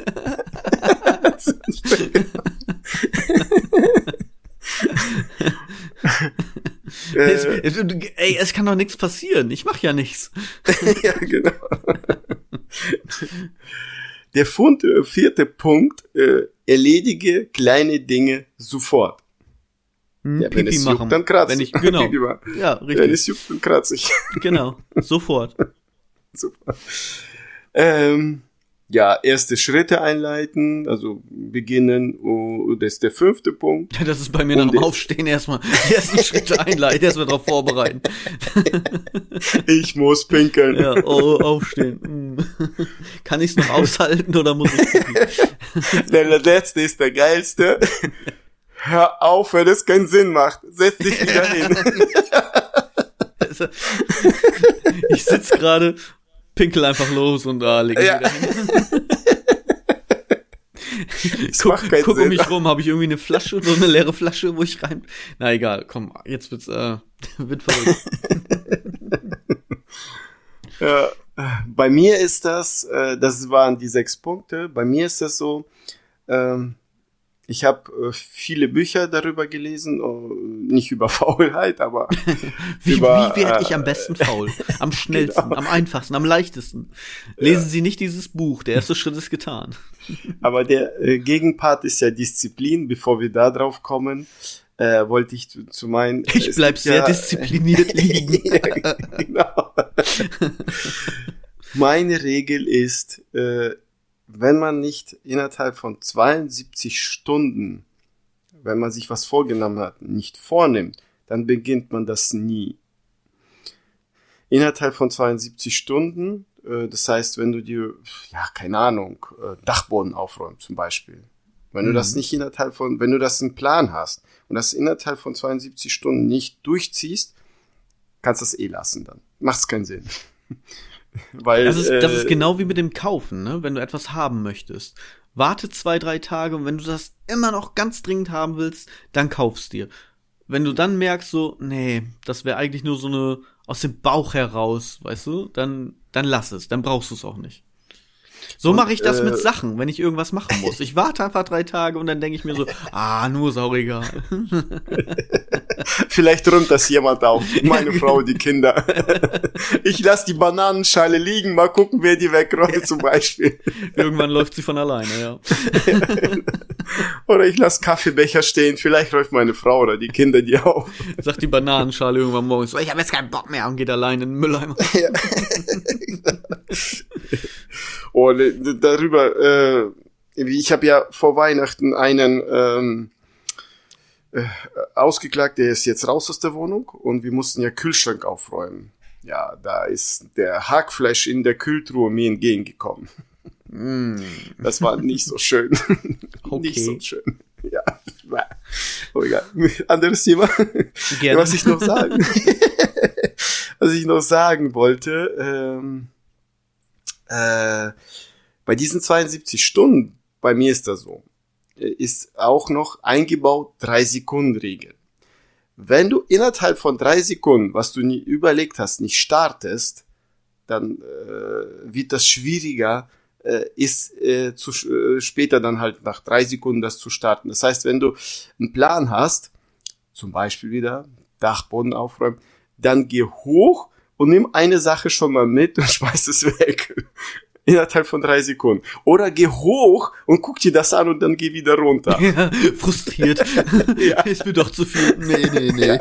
anstrengend. es, es, ey, es kann doch nichts passieren. Ich mach ja nichts. ja, genau. Der Fund, äh, vierte Punkt, äh, erledige kleine Dinge sofort. Hm, Ja, wenn Pipi es machen. juckt, dann kratze Wenn ich. genau. Ja, Wenn richtig. es juckt, dann kratze ich. Genau. Sofort. Super. Ähm, ja, erste Schritte einleiten, also beginnen, oh, das ist der fünfte Punkt. Ja, Das ist bei mir nach dem Aufstehen erstmal die ersten Schritte einleiten, erstmal darauf vorbereiten. Ich muss pinkeln. Ja, oh, aufstehen. Hm. Kann ich es noch aushalten oder muss ich? pipi? Der letzte ist der geilste. Hör auf, wenn es keinen Sinn macht. Setz dich wieder hin. Also, ich sitz gerade, pinkel einfach los und da leg ich Ja. wieder hin. Das Guck, guck um mich rum, habe ich irgendwie eine Flasche, so eine leere Flasche, wo ich rein. Na egal, komm, jetzt wird's äh, wird verrückt. Ja, bei mir ist das, äh, das waren die sechs Punkte. Bei mir ist das so, ähm, ich habe äh, viele Bücher darüber gelesen, oh, nicht über Faulheit, aber Wie, Über, wie werde ich äh, am besten faul? Am schnellsten, Genau. am einfachsten, am leichtesten. Lesen Sie nicht dieses Buch, der erste Schritt ist getan. Aber der äh, Gegenpart ist ja Disziplin. Bevor wir da drauf kommen, äh, wollte ich zu, zu meinen. Ich bleib sehr ja- diszipliniert liegen. ja, genau. Meine Regel ist, äh, wenn man nicht innerhalb von 72 Stunden, wenn man sich was vorgenommen hat, nicht vornimmt, dann beginnt man das nie. Innerhalb von 72 Stunden, äh, das heißt, wenn du dir, ja, keine Ahnung, äh, Dachboden aufräumst zum Beispiel. Wenn du Mhm. das nicht innerhalb von, wenn du das einen Plan hast und das innerhalb von 72 Stunden nicht durchziehst, kannst du es eh lassen dann. Macht's keinen Sinn. Weil, Das ist, das äh, ist genau wie mit dem Kaufen, ne? Wenn du etwas haben möchtest. Warte zwei, drei Tage und wenn du das immer noch ganz dringend haben willst, dann kaufst dir. Wenn du dann merkst, so, nee, das wäre eigentlich nur so eine aus dem Bauch heraus, weißt du, dann, dann lass es, dann brauchst du es auch nicht. So mache ich das äh, mit Sachen, wenn ich irgendwas machen muss. Ich warte einfach drei Tage und dann denke ich mir so, ah, nur egal. Vielleicht räumt das jemand auf. Meine Frau, die Kinder. Ich lass die Bananenschale liegen, mal gucken, wer die wegräumt zum Beispiel. Irgendwann läuft sie von alleine, ja. Oder ich lass Kaffeebecher stehen, vielleicht räumt meine Frau oder die Kinder die auf. Sagt die Bananenschale irgendwann morgens, ich habe jetzt keinen Bock mehr und geht allein in den Mülleimer. Und äh, darüber, äh, ich habe ja vor Weihnachten einen ähm, äh, ausgeklagt, der ist jetzt raus aus der Wohnung und wir mussten ja Kühlschrank aufräumen. Ja, da ist der Hackfleisch in der Kühltruhe mir entgegengekommen. Mm, Das war nicht so schön. Okay. Nicht so schön. Ja. Oh, egal. Anderes Thema. Gerne. Was ich noch sagen, was ich noch sagen wollte, ähm, äh, bei diesen 72 Stunden, bei mir ist das so, äh, ist auch noch eingebaut drei Sekunden Regel. Wenn du innerhalb von drei Sekunden, was du nie überlegt hast, nicht startest, dann äh, wird das schwieriger, äh, ist äh, zu, äh, später dann halt nach drei Sekunden das zu starten. Das heißt, wenn du einen Plan hast, zum Beispiel wieder Dachboden aufräumen, dann geh hoch und nimm eine Sache schon mal mit und schmeiß es weg. Innerhalb von drei Sekunden. Oder geh hoch und guck dir das an und dann geh wieder runter. Ja, frustriert. Ja. Ist mir doch zu viel. Nee, nee, nee. Ja.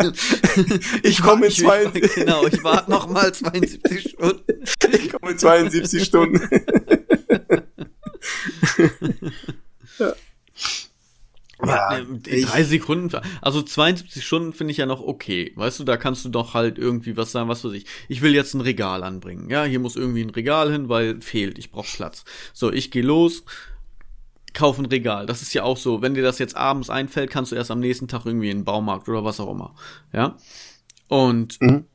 Ich komme in ich, zwei, ich, genau, ich warte noch mal 72 Stunden. ich komme in 72 Stunden. Aber Ja, ich- drei Sekunden, also 72 Stunden finde ich ja noch okay. Weißt du, da kannst du doch halt irgendwie was sagen, was weiß ich. Ich will jetzt ein Regal anbringen. Ja, hier muss irgendwie ein Regal hin, weil fehlt, ich brauche Platz. So, ich gehe los, kauf ein Regal. Das ist ja auch so, wenn dir das jetzt abends einfällt, kannst du erst am nächsten Tag irgendwie in den Baumarkt oder was auch immer. Ja? Und Mhm.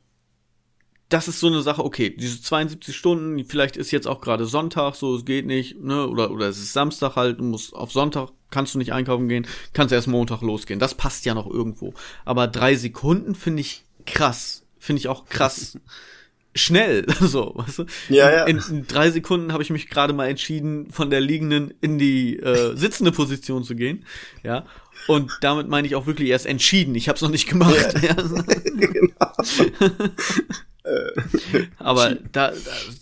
Das ist so eine Sache, okay, diese 72 Stunden, vielleicht ist jetzt auch gerade Sonntag, so, es geht nicht, ne, oder, oder es ist Samstag halt, du musst auf Sonntag, kannst du nicht einkaufen gehen, kannst erst Montag losgehen. Das passt ja noch irgendwo. Aber drei Sekunden finde ich krass. Finde ich auch krass. Schnell, so, weißt du? Ja, ja. In, in drei Sekunden habe ich mich gerade mal entschieden, von der liegenden in die äh, sitzende Position zu gehen, ja. Und damit meine ich auch wirklich erst entschieden. Ich habe es noch nicht gemacht. Ja. genau. Aber da,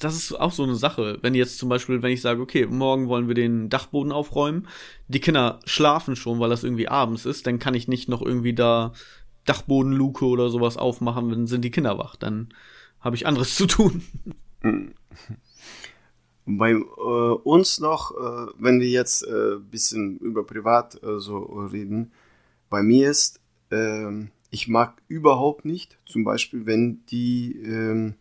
das ist auch so eine Sache. Wenn jetzt zum Beispiel, wenn ich sage, okay, morgen wollen wir den Dachboden aufräumen, die Kinder schlafen schon, weil das irgendwie abends ist, dann kann ich nicht noch irgendwie da Dachbodenluke oder sowas aufmachen, dann sind die Kinder wach. Dann habe ich anderes zu tun. Bei äh, uns noch, äh, wenn wir jetzt ein äh, bisschen über privat äh, so reden, bei mir ist, ähm, ich mag überhaupt nicht, zum Beispiel, wenn die ähm,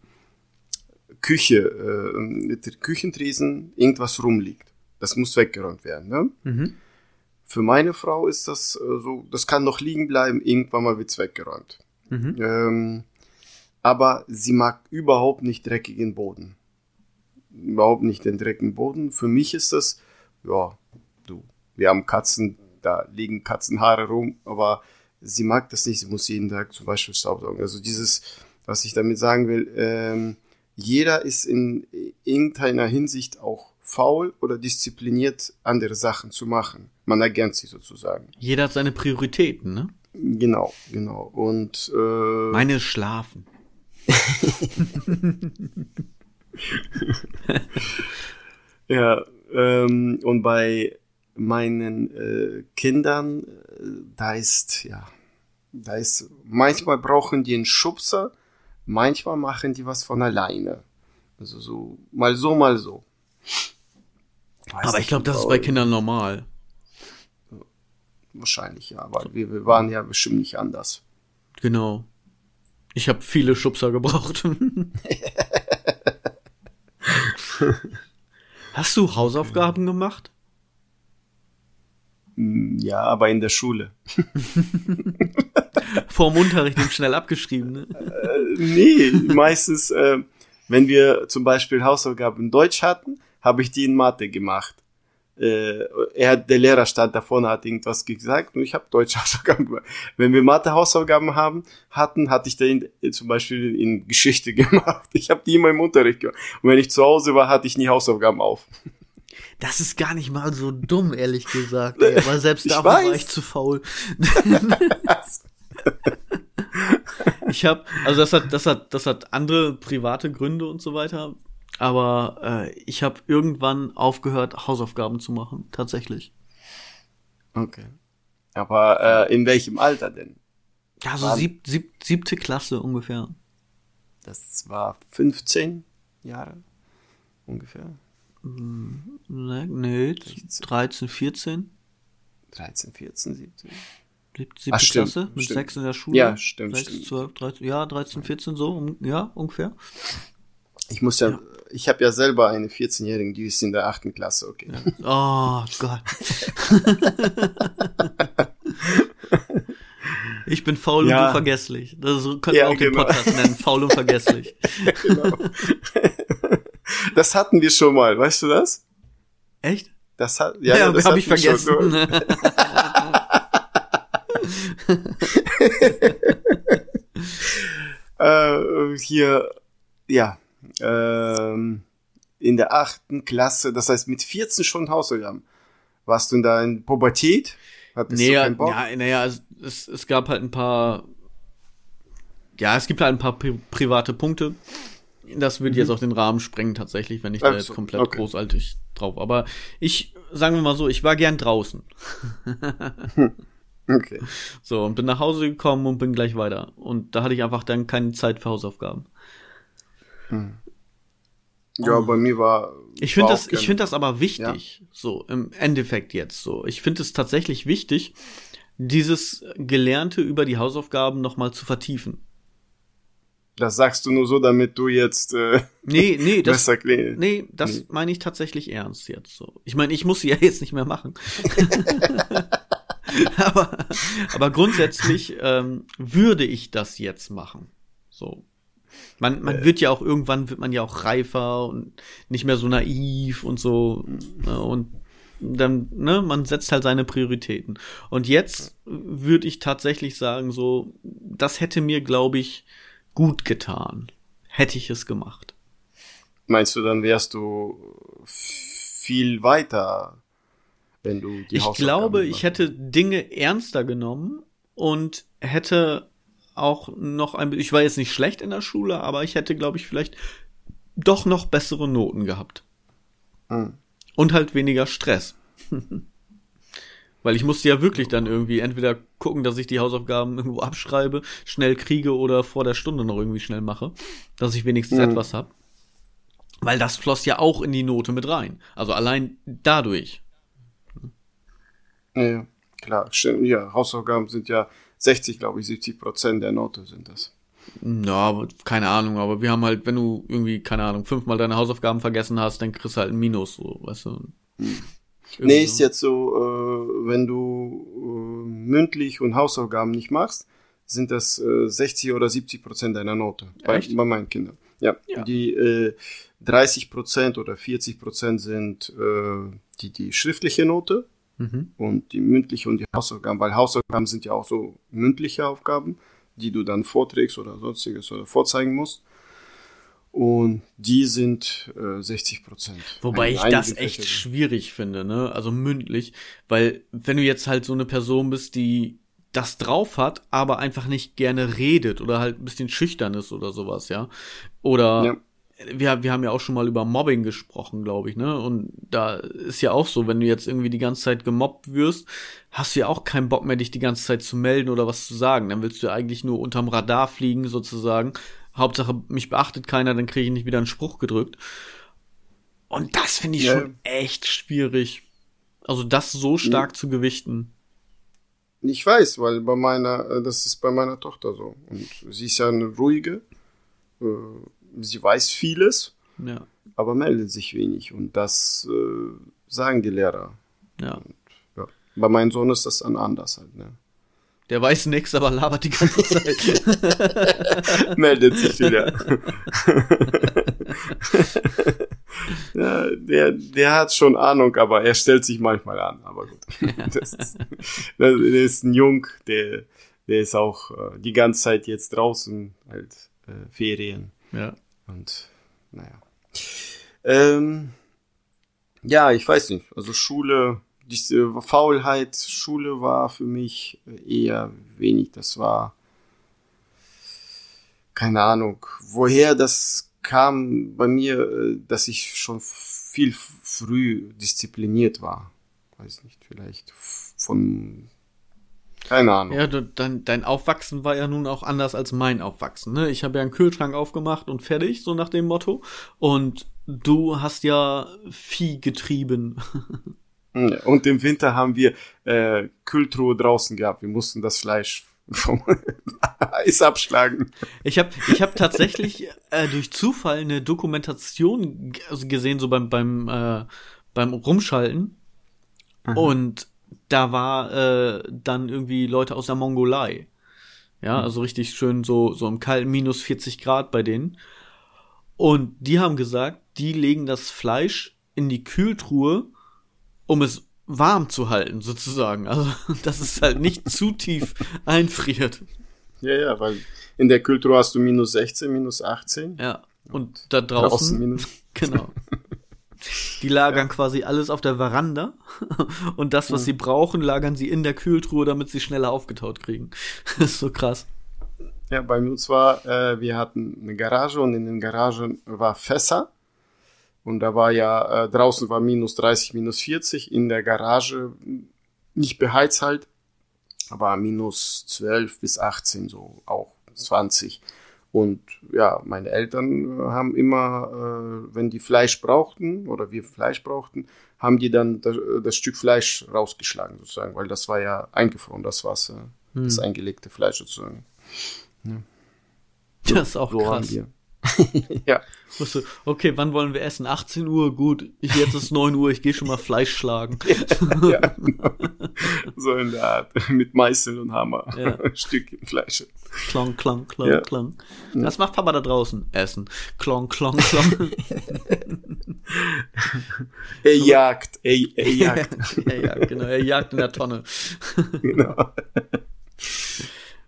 Küche, äh, mit der Küchentresen irgendwas rumliegt. Das muss weggeräumt werden. Ne? Mhm. Für meine Frau ist das äh, so, das kann noch liegen bleiben, irgendwann mal wird's weggeräumt. Mhm. Ähm, aber sie mag überhaupt nicht dreckigen Boden. Überhaupt nicht den dreckigen Boden. Für mich ist das, ja, du, wir haben Katzen, da liegen Katzenhaare rum, aber sie mag das nicht, sie muss jeden Tag zum Beispiel Staubsaugen. Also dieses, was ich damit sagen will, ähm, jeder ist in irgendeiner Hinsicht auch faul oder diszipliniert, andere Sachen zu machen. Man ergänzt sie sozusagen. Jeder hat seine Prioritäten, ne? Genau, genau. Und äh, meine schlafen. ja, ähm, und bei meinen äh, Kindern, äh, da ist, ja, da ist, manchmal brauchen die einen Schubser, manchmal machen die was von alleine. Also so, mal so, mal so. Weiß aber ich glaube, das ist bei Kindern normal. Wahrscheinlich, ja, weil wir, wir waren ja bestimmt nicht anders. Genau. Ich habe viele Schubser gebraucht. Hast du Hausaufgaben gemacht? Ja, aber in der Schule. Vorm Unterricht eben schnell abgeschrieben, ne? Äh, nee, meistens, äh, wenn wir zum Beispiel Hausaufgaben in Deutsch hatten, habe ich die in Mathe gemacht. Äh, er hat, der Lehrer stand da vorne, hat irgendwas gesagt und ich habe Deutsch Hausaufgaben gemacht. Wenn wir Mathe Hausaufgaben haben, hatten, hatte ich den zum Beispiel in Geschichte gemacht. Ich habe die immer im Unterricht gemacht. Und wenn ich zu Hause war, hatte ich nie Hausaufgaben auf. Das ist gar nicht mal so dumm, ehrlich gesagt. Ey. Aber selbst da war ich zu faul. ich habe, also das hat, das hat, das hat andere private Gründe und so weiter. Aber äh, ich habe irgendwann aufgehört, Hausaufgaben zu machen, tatsächlich. Okay. Aber äh, in welchem Alter denn? Ja, so sieb, sieb, siebte Klasse ungefähr. Das war 15 Jahre ungefähr. Nee, nee 13, 14. 13, 14, 17. Siebte Ach, stimmt, Klasse mit stimmt. sechs in der Schule. Ja, stimmt, 6, stimmt. 12, 13, ja, 13, 14 so, um, ja, ungefähr. Ich muss ja, ja. ich habe ja selber eine 14-Jährige, die ist in der achten Klasse, okay. Ja. Oh Gott. ich bin faul ja. und vergesslich. Das ja, wir auch genau. den Podcast nennen, faul und vergesslich. genau. Das hatten wir schon mal, weißt du das? Echt? Das hat, ja, ja das habe ich vergessen. äh, hier, ja, ähm, in der achten Klasse, das heißt mit 14 schon Hausaufgaben. Warst du in da in Pubertät? Hattest nee, ja, naja, es, es gab halt ein paar, ja, es gibt halt ein paar pri private Punkte. Das würde mhm. jetzt auch den Rahmen sprengen tatsächlich, wenn ich da jetzt komplett okay. großartig drauf. Aber ich, sagen wir mal so, ich war gern draußen. okay. So, und bin nach Hause gekommen und bin gleich weiter. Und da hatte ich einfach dann keine Zeit für Hausaufgaben. Hm. Ja, oh. bei mir war. Ich finde das, ich finde das aber wichtig, ja? so im Endeffekt jetzt so. Ich finde es tatsächlich wichtig, dieses Gelernte über die Hausaufgaben nochmal zu vertiefen. Das sagst du nur so, damit du jetzt äh, nee, nee, das, besser. Nee, das nee. meine ich tatsächlich ernst jetzt so. Ich meine, ich muss sie ja jetzt nicht mehr machen. aber, aber grundsätzlich ähm, würde ich das jetzt machen. So. Man, man äh. wird ja auch irgendwann wird man ja auch reifer und nicht mehr so naiv und so. Ne, und dann, ne, man setzt halt seine Prioritäten. Und jetzt würde ich tatsächlich sagen, so, das hätte mir, glaube ich, gut getan, hätte ich es gemacht. Meinst du, dann wärst du viel weiter, wenn du die Ich glaube, ich hätte Dinge ernster genommen und hätte auch noch ein ich war jetzt nicht schlecht in der Schule, aber ich hätte glaube ich vielleicht doch noch bessere Noten gehabt. Hm. Und halt weniger Stress. Weil ich musste ja wirklich dann irgendwie entweder gucken, dass ich die Hausaufgaben irgendwo abschreibe, schnell kriege oder vor der Stunde noch irgendwie schnell mache, dass ich wenigstens Mhm. etwas hab. Weil das floss ja auch in die Note mit rein. Also allein dadurch. Ja, klar. Stimmt, Ja, Hausaufgaben sind ja 60, glaube ich, 70 Prozent der Note sind das. Ja, aber keine Ahnung, aber wir haben halt, wenn du irgendwie, keine Ahnung, fünfmal deine Hausaufgaben vergessen hast, dann kriegst du halt ein Minus, so, weißt du. Irgendwie Nee, ist jetzt so, äh, wenn du äh, mündlich und Hausaufgaben nicht machst, sind das äh, 60 oder 70 Prozent deiner Note. Bei, bei meinen Kindern. Ja. Ja. Die äh, 30 Prozent oder 40 Prozent sind äh, die, die schriftliche Note Mhm. und die mündliche und die Hausaufgaben, weil Hausaufgaben sind ja auch so mündliche Aufgaben, die du dann vorträgst oder sonstiges oder vorzeigen musst. Und die sind äh, 60 Prozent. Wobei ich das echt Fächern. schwierig finde, ne? Also mündlich, weil wenn du jetzt halt so eine Person bist, die das drauf hat, aber einfach nicht gerne redet oder halt ein bisschen schüchtern ist oder sowas, ja. Oder Ja. wir, wir haben ja auch schon mal über Mobbing gesprochen, glaube ich, ne? Und da ist ja auch so, wenn du jetzt irgendwie die ganze Zeit gemobbt wirst, hast du ja auch keinen Bock mehr, dich die ganze Zeit zu melden oder was zu sagen. Dann willst du eigentlich nur unterm Radar fliegen, sozusagen. Hauptsache, mich beachtet keiner, dann kriege ich nicht wieder einen Spruch gedrückt. Und das finde ich Ja. schon echt schwierig. Also das so stark zu gewichten. Ich weiß, weil bei meiner, äh, das ist bei meiner Tochter so. Und sie ist ja eine ruhige, äh, sie weiß vieles, Ja, aber meldet sich wenig. Und das äh, sagen die Lehrer. ja. Ja. Bei meinem Sohn ist das dann anders halt, ne? Der weiß nix, aber labert die ganze Zeit. meldet sich wieder. ja, der, der hat schon Ahnung, aber er stellt sich manchmal an. Aber gut. Das ist, der ist ein Jung, der, der ist auch äh, die ganze Zeit jetzt draußen, halt äh, Ferien. ja. Und naja. Ähm, ja, ich weiß nicht. Also Schule, diese Faulheit, Schule war für mich eher wenig. Das war keine Ahnung, woher das kam bei mir, äh, dass ich schon viel früh diszipliniert war. Weiß nicht, vielleicht von keine Ahnung. Ja, dein, dein Aufwachsen war ja nun auch anders als mein Aufwachsen. Ne? Ich habe ja einen Kühlschrank aufgemacht und fertig, so nach dem Motto. Und du hast ja Vieh getrieben. Und im Winter haben wir äh, Kühltruhe draußen gehabt. Wir mussten das Fleisch vom Eis abschlagen. Ich habe ich hab tatsächlich äh, durch Zufall eine Dokumentation also gesehen, so beim, beim, äh, beim Rumschalten. Und da war äh, dann irgendwie Leute aus der Mongolei. Ja, also richtig schön so, so im kalten minus 40 Grad bei denen. Und die haben gesagt, die legen das Fleisch in die Kühltruhe, um es warm zu halten, sozusagen. Also, dass es halt nicht zu tief einfriert. Ja, ja, weil in der Kühltruhe hast du minus 16, minus 18. Ja. Und da Draußen draußen, minus. genau. Die lagern quasi alles auf der Veranda und das, was sie brauchen, lagern sie in der Kühltruhe, damit sie schneller aufgetaut kriegen. Das ist so krass. Ja, bei uns war, äh, wir hatten eine Garage und in den Garagen war Fässer. Und da war ja, äh, draußen war minus 30, minus 40, in der Garage nicht beheizt halt, aber minus 12 bis 18, so auch 20. Und ja, meine Eltern äh, haben immer, äh, wenn die Fleisch brauchten oder wir Fleisch brauchten, haben die dann das, das Stück Fleisch rausgeschlagen sozusagen, weil das war ja eingefroren, das Wasser, das eingelegte Fleisch sozusagen. Das ist auch So haben krass. wir. Ja. Musst du, okay, wann wollen wir essen? 18 Uhr, gut. Ich, jetzt ist 9 Uhr, ich gehe schon mal Fleisch schlagen. ja, genau. so in der Art. Mit Meißel und Hammer. Ja. Stückchen Fleisch. Klang, klang, klang, Ja. klang. Was macht Papa da draußen? Essen. Klong, klong, klong. Er jagt. Er, er jagt. ja, ja, genau. Er jagt in der Tonne. genau.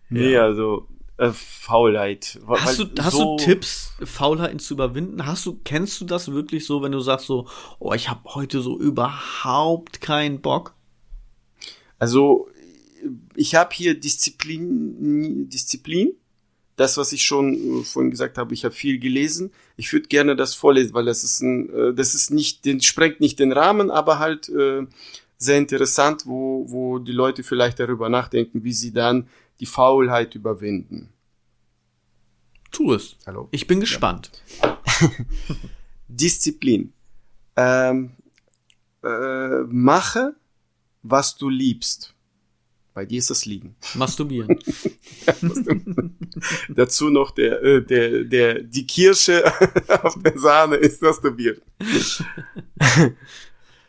Nee, also äh, Faulheit. Hast du, hast so, du Tipps, Faulheiten zu überwinden? Hast du, kennst du das wirklich so, wenn du sagst so, oh, ich habe heute so überhaupt keinen Bock? Also ich habe hier Disziplin, Disziplin. das, was ich schon äh, vorhin gesagt habe, ich habe viel gelesen. Ich würde gerne das vorlesen, weil das ist ein, äh, das ist nicht, den sprengt nicht den Rahmen, aber halt äh, sehr interessant, wo, wo die Leute vielleicht darüber nachdenken, wie sie dann die Faulheit überwinden. Tu es. Hallo. Ich bin gespannt. Ja. Disziplin. Ähm, äh, mache, was du liebst. Bei dir ist das Liegen. Masturbieren. Dazu noch der, äh, der, der, die Kirsche auf der Sahne ist Masturbieren.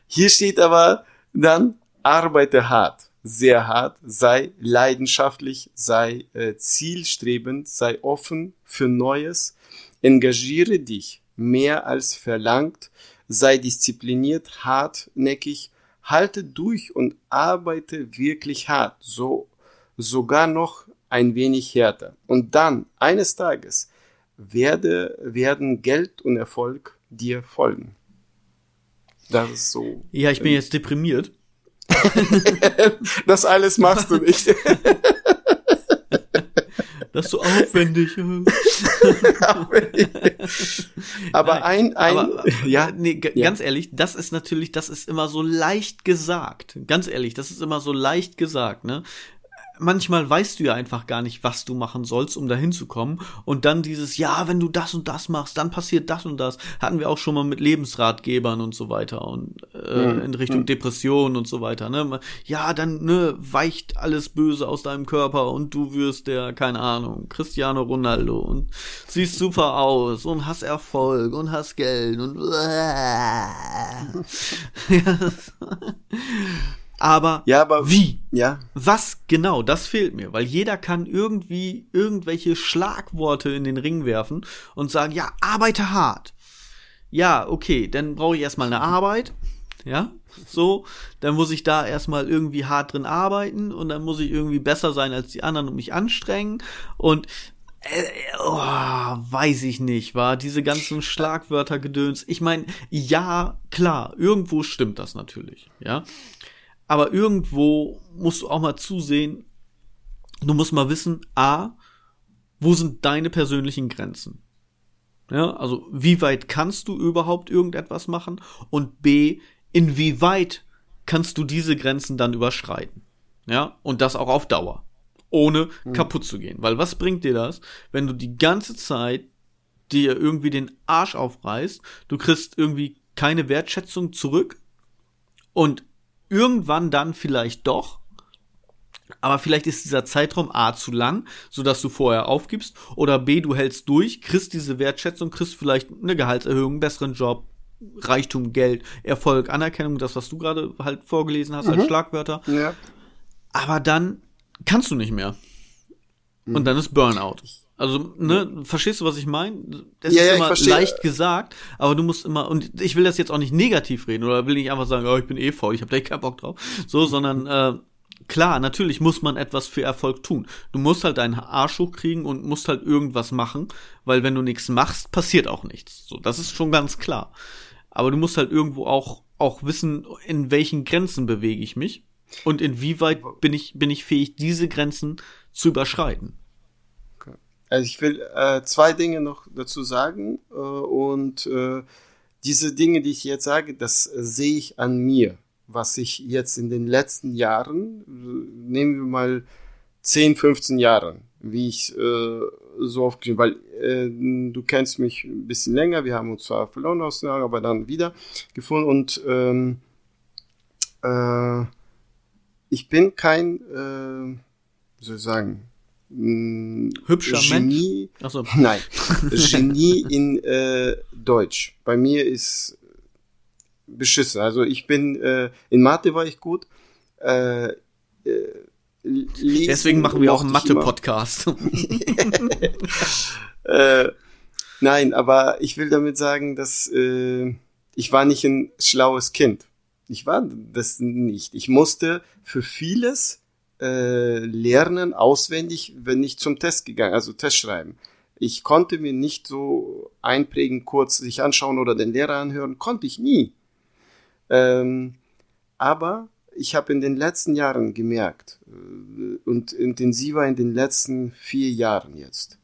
Hier steht aber dann, arbeite hart, sehr hart, sei leidenschaftlich, sei äh, zielstrebend, sei offen für Neues, engagiere dich mehr als verlangt, sei diszipliniert, hartnäckig, halte durch und arbeite wirklich hart, so sogar noch ein wenig härter. Und dann, eines Tages, werde, werden Geld und Erfolg dir folgen. Das ist so. Ja, ich bin jetzt deprimiert. das alles machst du nicht. das ist so aufwendig. aber Nein, ein, ein, aber, ja, nee, ja. ganz ehrlich, das ist natürlich, das ist immer so leicht gesagt. Ganz ehrlich, das ist immer so leicht gesagt, ne? Manchmal weißt du ja einfach gar nicht, was du machen sollst, um dahin zu kommen. Und dann dieses, ja, wenn du das und das machst, dann passiert das und das. Hatten wir auch schon mal mit Lebensratgebern und so weiter und äh, mhm. in Richtung mhm. Depression und so weiter. Ne? Ja, dann ne, weicht alles Böse aus deinem Körper und du wirst der, keine Ahnung, Cristiano Ronaldo und siehst super aus und hast Erfolg und hast Geld und ja. Aber, ja, aber wie? Ja. Was genau? Das fehlt mir, weil jeder kann irgendwie irgendwelche Schlagworte in den Ring werfen und sagen, ja, arbeite hart. Ja, okay, dann brauche ich erstmal eine Arbeit. Ja, so, dann muss ich da erstmal irgendwie hart drin arbeiten und dann muss ich irgendwie besser sein als die anderen und mich anstrengen und äh, oh, weiß ich nicht, war diese ganzen Schlagwörter gedöns. Ich meine, ja, klar, irgendwo stimmt das natürlich, ja. Aber irgendwo musst du auch mal zusehen, du musst mal wissen, a, wo sind deine persönlichen Grenzen? Ja, also wie weit kannst du überhaupt irgendetwas machen? Und b, inwieweit kannst du diese Grenzen dann überschreiten? Ja, und das auch auf Dauer, ohne mhm. kaputt zu gehen. Weil was bringt dir das, wenn du die ganze Zeit dir irgendwie den Arsch aufreißt, du kriegst irgendwie keine Wertschätzung zurück und irgendwann dann vielleicht doch. Aber vielleicht ist dieser Zeitraum A zu lang, sodass du vorher aufgibst, oder B, du hältst durch, kriegst diese Wertschätzung, kriegst vielleicht eine Gehaltserhöhung, besseren Job, Reichtum, Geld, Erfolg, Anerkennung, das, was du gerade halt vorgelesen hast mhm. als Schlagwörter. Ja. Aber dann kannst du nicht mehr. Und mhm. dann ist Burnout. Also, ne, verstehst du, was ich meine? Das ja, ist ja, immer leicht gesagt, aber du musst immer, und ich will das jetzt auch nicht negativ reden oder will nicht einfach sagen, oh, ich bin eh faul, ich habe da keinen Bock drauf. So, sondern äh, klar, natürlich muss man etwas für Erfolg tun. Du musst halt deinen Arsch hochkriegen und musst halt irgendwas machen, weil wenn du nichts machst, passiert auch nichts. So, das ist schon ganz klar. Aber du musst halt irgendwo auch, auch wissen, in welchen Grenzen bewege ich mich und inwieweit bin ich, bin ich fähig, diese Grenzen zu überschreiten. Also ich will äh, zwei Dinge noch dazu sagen äh, und äh, diese Dinge, die ich jetzt sage, das sehe ich an mir, was ich jetzt in den letzten Jahren, äh, nehmen wir mal 10, 15 Jahren, wie ich äh, so oft, weil äh, du kennst mich ein bisschen länger, wir haben uns zwar verloren aus den Augen, aber dann wieder gefunden und ähm, äh, ich bin kein, äh, wie soll ich sagen, Hübscher Genie, Mensch? Ach so. Nein, Genie in äh, Deutsch. Bei mir ist beschissen. Also ich bin, äh, in Mathe war ich gut. Äh, äh, Deswegen machen wir auch einen Mathe-Podcast. äh, nein, aber ich will damit sagen, dass äh, ich war nicht ein schlaues Kind. Ich war das nicht. Ich musste für vieles äh, lernen auswendig, wenn ich zum Test gegangen, also Test schreiben. Ich konnte mir nicht so einprägen, kurz sich anschauen oder den Lehrer anhören, konnte ich nie. Ähm, aber ich habe in den letzten Jahren gemerkt äh, und intensiver in den letzten vier Jahren jetzt,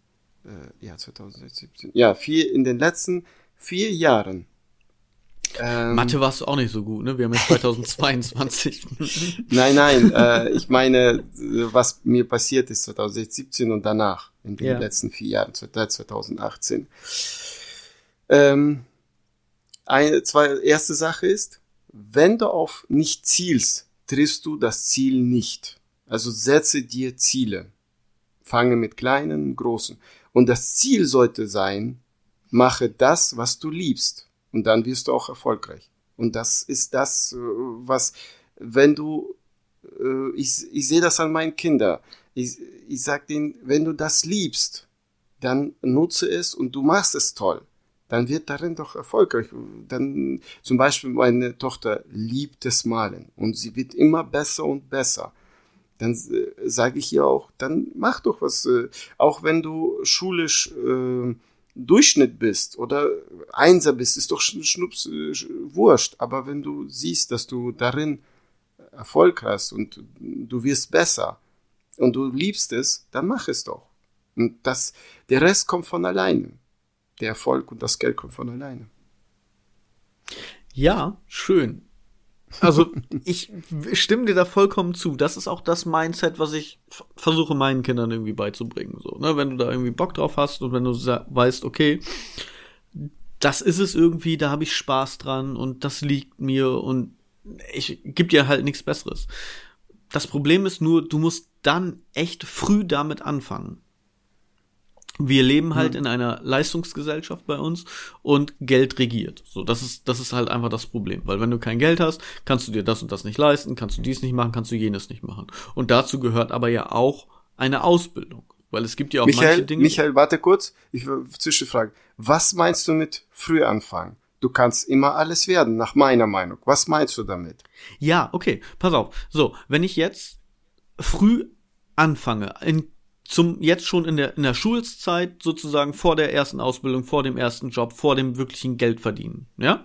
äh, ja, 2017. Ja, vier, in den letzten vier Jahren. Ähm, Mathe warst du auch nicht so gut, ne? Wir haben jetzt 2022. nein, nein, äh, ich meine, was mir passiert ist 2017 und danach, in den ja. letzten vier Jahren, seit 2018. Ähm, eine, zwei, erste Sache ist, wenn du auf nicht zielst, triffst du das Ziel nicht. Also setze dir Ziele. Fange mit kleinen, großen. Und das Ziel sollte sein, mache das, was du liebst. Und dann wirst du auch erfolgreich. Und das ist das, äh, was, wenn du, äh, ich, ich sehe das an meinen Kindern. Ich, ich sag denen, wenn du das liebst, dann nutze es und du machst es toll. Dann wird darin doch erfolgreich. Dann, zum Beispiel meine Tochter liebt das Malen und sie wird immer besser und besser dann äh, sage ich ihr auch, dann mach doch was, äh, auch wenn du schulisch äh, Durchschnitt bist oder Einser bist, ist doch schnups äh, wurscht. Aber wenn du siehst, dass du darin Erfolg hast und du wirst besser und du liebst es, dann mach es doch. Und das, der Rest kommt von alleine. Der Erfolg und das Geld kommt von alleine. Ja, schön. Also ich stimme dir da vollkommen zu. Das ist auch das Mindset, was ich versuche meinen Kindern irgendwie beizubringen. So, ne? Wenn du da irgendwie Bock drauf hast und wenn du weißt, okay, das ist es irgendwie, da habe ich Spaß dran und das liegt mir und ich gebe dir halt nichts Besseres. Das Problem ist nur, du musst dann echt früh damit anfangen wir leben halt mhm. in einer Leistungsgesellschaft bei uns und Geld regiert. So, das ist, das ist halt einfach das Problem. Weil wenn du kein Geld hast, kannst du dir das und das nicht leisten, kannst du dies nicht machen, kannst du jenes nicht machen. Und dazu gehört aber ja auch eine Ausbildung. Weil es gibt ja auch Michael, manche Dinge. Michael, warte kurz. Ich will Zwischenfrage. Was meinst du mit früh anfangen? Du kannst immer alles werden, nach meiner Meinung. Was meinst du damit? Ja, okay, pass auf. So, wenn ich jetzt früh anfange, in zum jetzt schon in der in der Schulzeit sozusagen vor der ersten Ausbildung, vor dem ersten Job, vor dem wirklichen Geld verdienen, ja?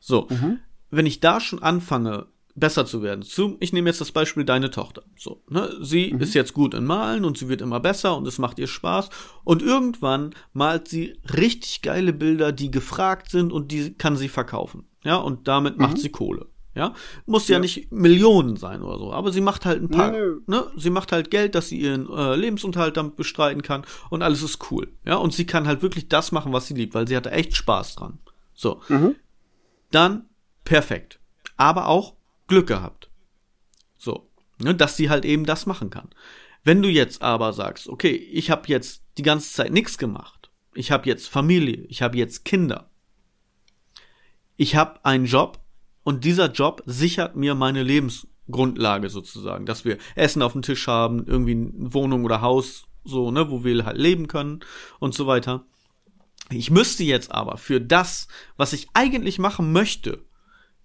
So. Mhm. Wenn ich da schon anfange besser zu werden. Zum, ich nehme jetzt das Beispiel deine Tochter. So, ne? Sie mhm. ist jetzt gut in Malen und sie wird immer besser und es macht ihr Spaß. Und irgendwann malt sie richtig geile Bilder, die gefragt sind und die kann sie verkaufen. Ja, und damit mhm. macht sie Kohle. Ja, muss ja. ja. nicht Millionen sein oder so, aber sie macht halt ein paar, Nö. ne? Sie macht halt Geld, dass sie ihren äh, Lebensunterhalt damit bestreiten kann und alles ist cool. Ja, und sie kann halt wirklich das machen, was sie liebt, weil sie hatte echt Spaß dran. So. Mhm. Dann perfekt. Aber auch Glück gehabt. So, ne, dass sie halt eben das machen kann. Wenn du jetzt aber sagst, okay, ich habe jetzt die ganze Zeit nichts gemacht. Ich habe jetzt Familie, ich habe jetzt Kinder. Ich habe einen Job, und dieser Job sichert mir meine Lebensgrundlage sozusagen, dass wir Essen auf dem Tisch haben, irgendwie eine Wohnung oder Haus, so, ne, wo wir halt leben können und so weiter. Ich müsste jetzt aber für das, was ich eigentlich machen möchte,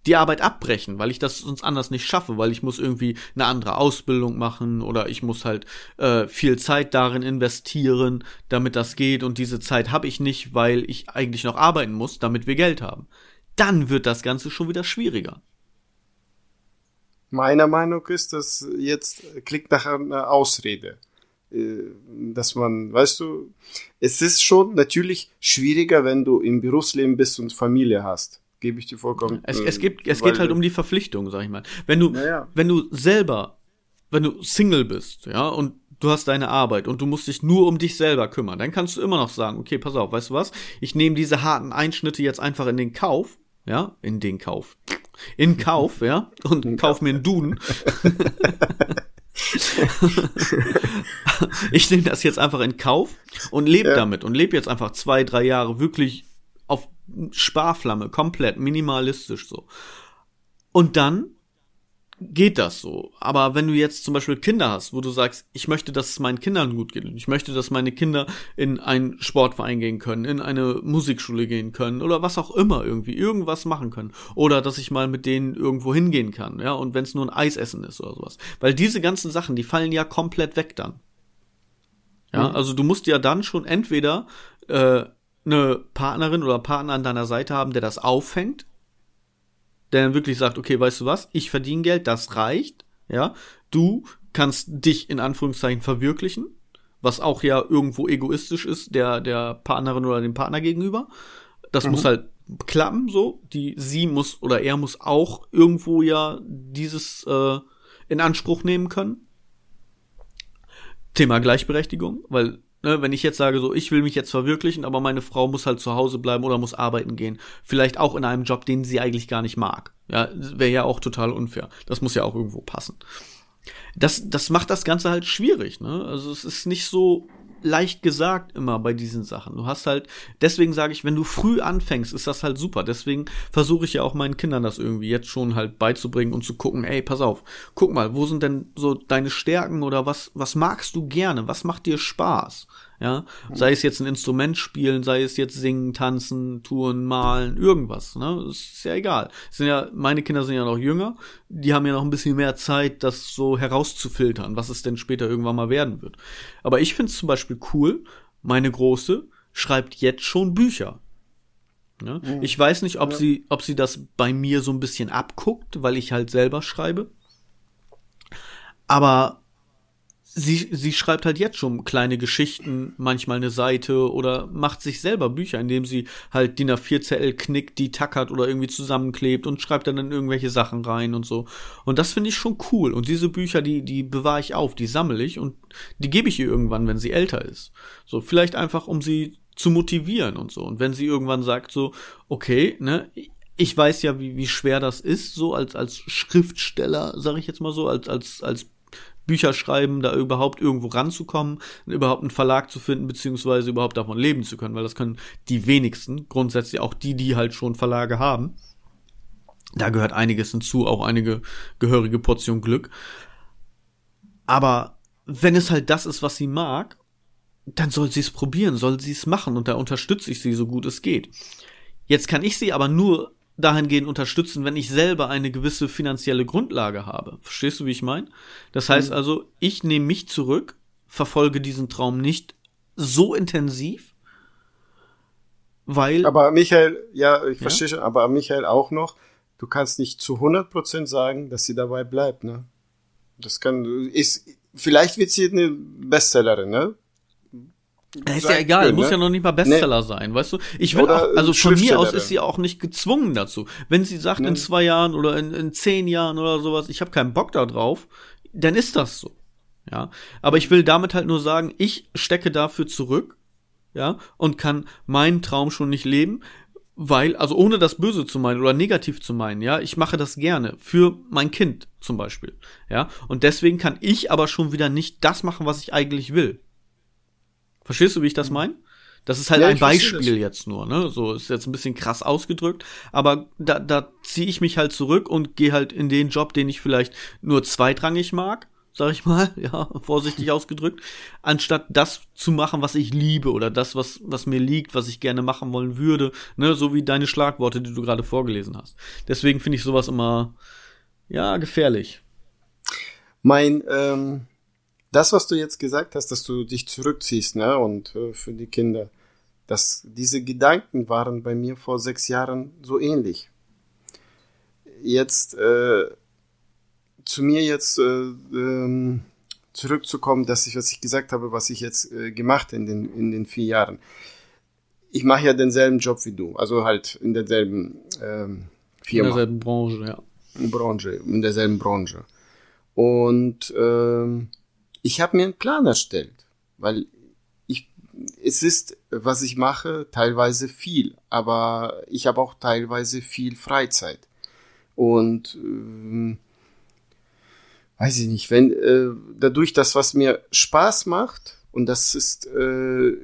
die Arbeit abbrechen, weil ich das sonst anders nicht schaffe, weil ich muss irgendwie eine andere Ausbildung machen oder ich muss halt äh, viel Zeit darin investieren, damit das geht und diese Zeit habe ich nicht, weil ich eigentlich noch arbeiten muss, damit wir Geld haben dann wird das Ganze schon wieder schwieriger. Meiner Meinung ist, dass jetzt klingt nach einer Ausrede. Äh, dass man, weißt du, es ist schon natürlich schwieriger, wenn du im Berufsleben bist und Familie hast. Gebe ich dir vollkommen. Es, es, gibt, es geht halt um die Verpflichtung, sag ich mal. Wenn du, ja. wenn du selber, wenn du Single bist, ja, und du hast deine Arbeit und du musst dich nur um dich selber kümmern, dann kannst du immer noch sagen, okay, pass auf, weißt du was? Ich nehme diese harten Einschnitte jetzt einfach in den Kauf ja, in den Kauf. In Kauf, ja, und in kauf mir einen Duden. ich nehme das jetzt einfach in Kauf und lebe ja. damit und lebe jetzt einfach zwei, drei Jahre wirklich auf Sparflamme, komplett minimalistisch so. Und dann geht das so. Aber wenn du jetzt zum Beispiel Kinder hast, wo du sagst, ich möchte, dass es meinen Kindern gut geht, ich möchte, dass meine Kinder in einen Sportverein gehen können, in eine Musikschule gehen können oder was auch immer irgendwie, irgendwas machen können. Oder dass ich mal mit denen irgendwo hingehen kann, ja, und wenn es nur ein Eisessen ist oder sowas. Weil diese ganzen Sachen, die fallen ja komplett weg dann. Ja, mhm. also du musst ja dann schon entweder äh, eine Partnerin oder Partner an deiner Seite haben, der das auffängt, der dann wirklich sagt, okay, weißt du was, ich verdiene Geld, das reicht, ja, du kannst dich in Anführungszeichen verwirklichen, was auch ja irgendwo egoistisch ist, der, der Partnerin oder dem Partner gegenüber. Das mhm. muss halt klappen, so. Die, sie muss oder er muss auch irgendwo ja dieses äh, in Anspruch nehmen können. Thema Gleichberechtigung, weil ne, wenn ich jetzt sage, so, ich will mich jetzt verwirklichen, aber meine Frau muss halt zu Hause bleiben oder muss arbeiten gehen. Vielleicht auch in einem Job, den sie eigentlich gar nicht mag. Ja, wäre ja auch total unfair. Das muss ja auch irgendwo passen. Das, das macht das Ganze halt schwierig, ne? Also es ist nicht so leicht gesagt immer bei diesen Sachen. Du hast halt, deswegen sage ich, wenn du früh anfängst, ist das halt super. Deswegen versuche ich ja auch meinen Kindern das irgendwie jetzt schon halt beizubringen und zu gucken, ey, pass auf, guck mal, wo sind denn so deine Stärken oder was, was magst du gerne? Was macht dir Spaß? Ja, sei es jetzt ein Instrument spielen, sei es jetzt singen, tanzen, touren, malen, irgendwas, ne? Ist ja egal. sind ja, meine Kinder sind ja noch jünger, die haben ja noch ein bisschen mehr Zeit, das so herauszufiltern, was es denn später irgendwann mal werden wird. Aber ich finde es zum Beispiel cool, meine Große schreibt jetzt schon Bücher. Ne? Mhm. Ich weiß nicht, ob ja. sie, ob sie das bei mir so ein bisschen abguckt, weil ich halt selber schreibe. Aber sie, sie schreibt halt jetzt schon kleine Geschichten, manchmal eine Seite oder macht sich selber Bücher, indem sie halt DIN A4-Zettel knickt, die tackert oder irgendwie zusammenklebt und schreibt dann in irgendwelche Sachen rein und so. Und das finde ich schon cool. Und diese Bücher, die, die bewahre ich auf, die sammle ich und die gebe ich ihr irgendwann, wenn sie älter ist. So, vielleicht einfach, um sie zu motivieren und so. Und wenn sie irgendwann sagt so, okay, ne, ich weiß ja, wie, wie schwer das ist, so als, als Schriftsteller, sage ich jetzt mal so, als, als, als Bücher schreiben, da überhaupt irgendwo ranzukommen, überhaupt einen Verlag zu finden, beziehungsweise überhaupt davon leben zu können, weil das können die wenigsten, grundsätzlich auch die, die halt schon Verlage haben. Da gehört einiges hinzu, auch einige gehörige Portion Glück. Aber wenn es halt das ist, was sie mag, dann soll sie es probieren, soll sie es machen und da unterstütze ich sie so gut es geht. Jetzt kann ich sie aber nur dahingehend unterstützen, wenn ich selber eine gewisse finanzielle Grundlage habe. Verstehst du, wie ich meine? Das heißt mhm. also, ich nehme mich zurück, verfolge diesen Traum nicht so intensiv, weil. Aber Michael, ja, ich ja? verstehe schon, aber Michael auch noch, du kannst nicht zu 100% sagen, dass sie dabei bleibt, ne? Das kann, ist, vielleicht wird sie eine Bestsellerin, ne? Ja, ist ja egal, können, muss ne? ja noch nicht mal Bestseller nee. sein, weißt du? Ich will auch, also von mir aus ist sie auch nicht gezwungen dazu. Wenn sie sagt, nee. in zwei Jahren oder in, in zehn Jahren oder sowas, ich habe keinen Bock da drauf, dann ist das so. Ja. Aber ich will damit halt nur sagen, ich stecke dafür zurück, ja, und kann meinen Traum schon nicht leben, weil, also ohne das Böse zu meinen oder negativ zu meinen, ja, ich mache das gerne für mein Kind zum Beispiel, ja, und deswegen kann ich aber schon wieder nicht das machen, was ich eigentlich will. Verstehst du, wie ich das meine? Das ist halt ja, ein Beispiel jetzt nur, ne? So ist jetzt ein bisschen krass ausgedrückt, aber da, da ziehe ich mich halt zurück und gehe halt in den Job, den ich vielleicht nur zweitrangig mag, sag ich mal, ja, vorsichtig ausgedrückt, anstatt das zu machen, was ich liebe oder das, was, was mir liegt, was ich gerne machen wollen würde, ne, so wie deine Schlagworte, die du gerade vorgelesen hast. Deswegen finde ich sowas immer, ja, gefährlich. Mein, ähm, das, was du jetzt gesagt hast, dass du dich zurückziehst, ne, und äh, für die Kinder, dass diese Gedanken waren bei mir vor sechs Jahren so ähnlich. Jetzt äh, zu mir jetzt äh, ähm, zurückzukommen, dass ich, was ich gesagt habe, was ich jetzt äh, gemacht in den in den vier Jahren. Ich mache ja denselben Job wie du, also halt in derselben ähm, Firma. In derselben Branche, ja. Branche, in derselben Branche. Und ähm, ich habe mir einen Plan erstellt, weil ich, es ist, was ich mache, teilweise viel, aber ich habe auch teilweise viel Freizeit. Und äh, weiß ich nicht, wenn äh, dadurch das, was mir Spaß macht, und das ist äh,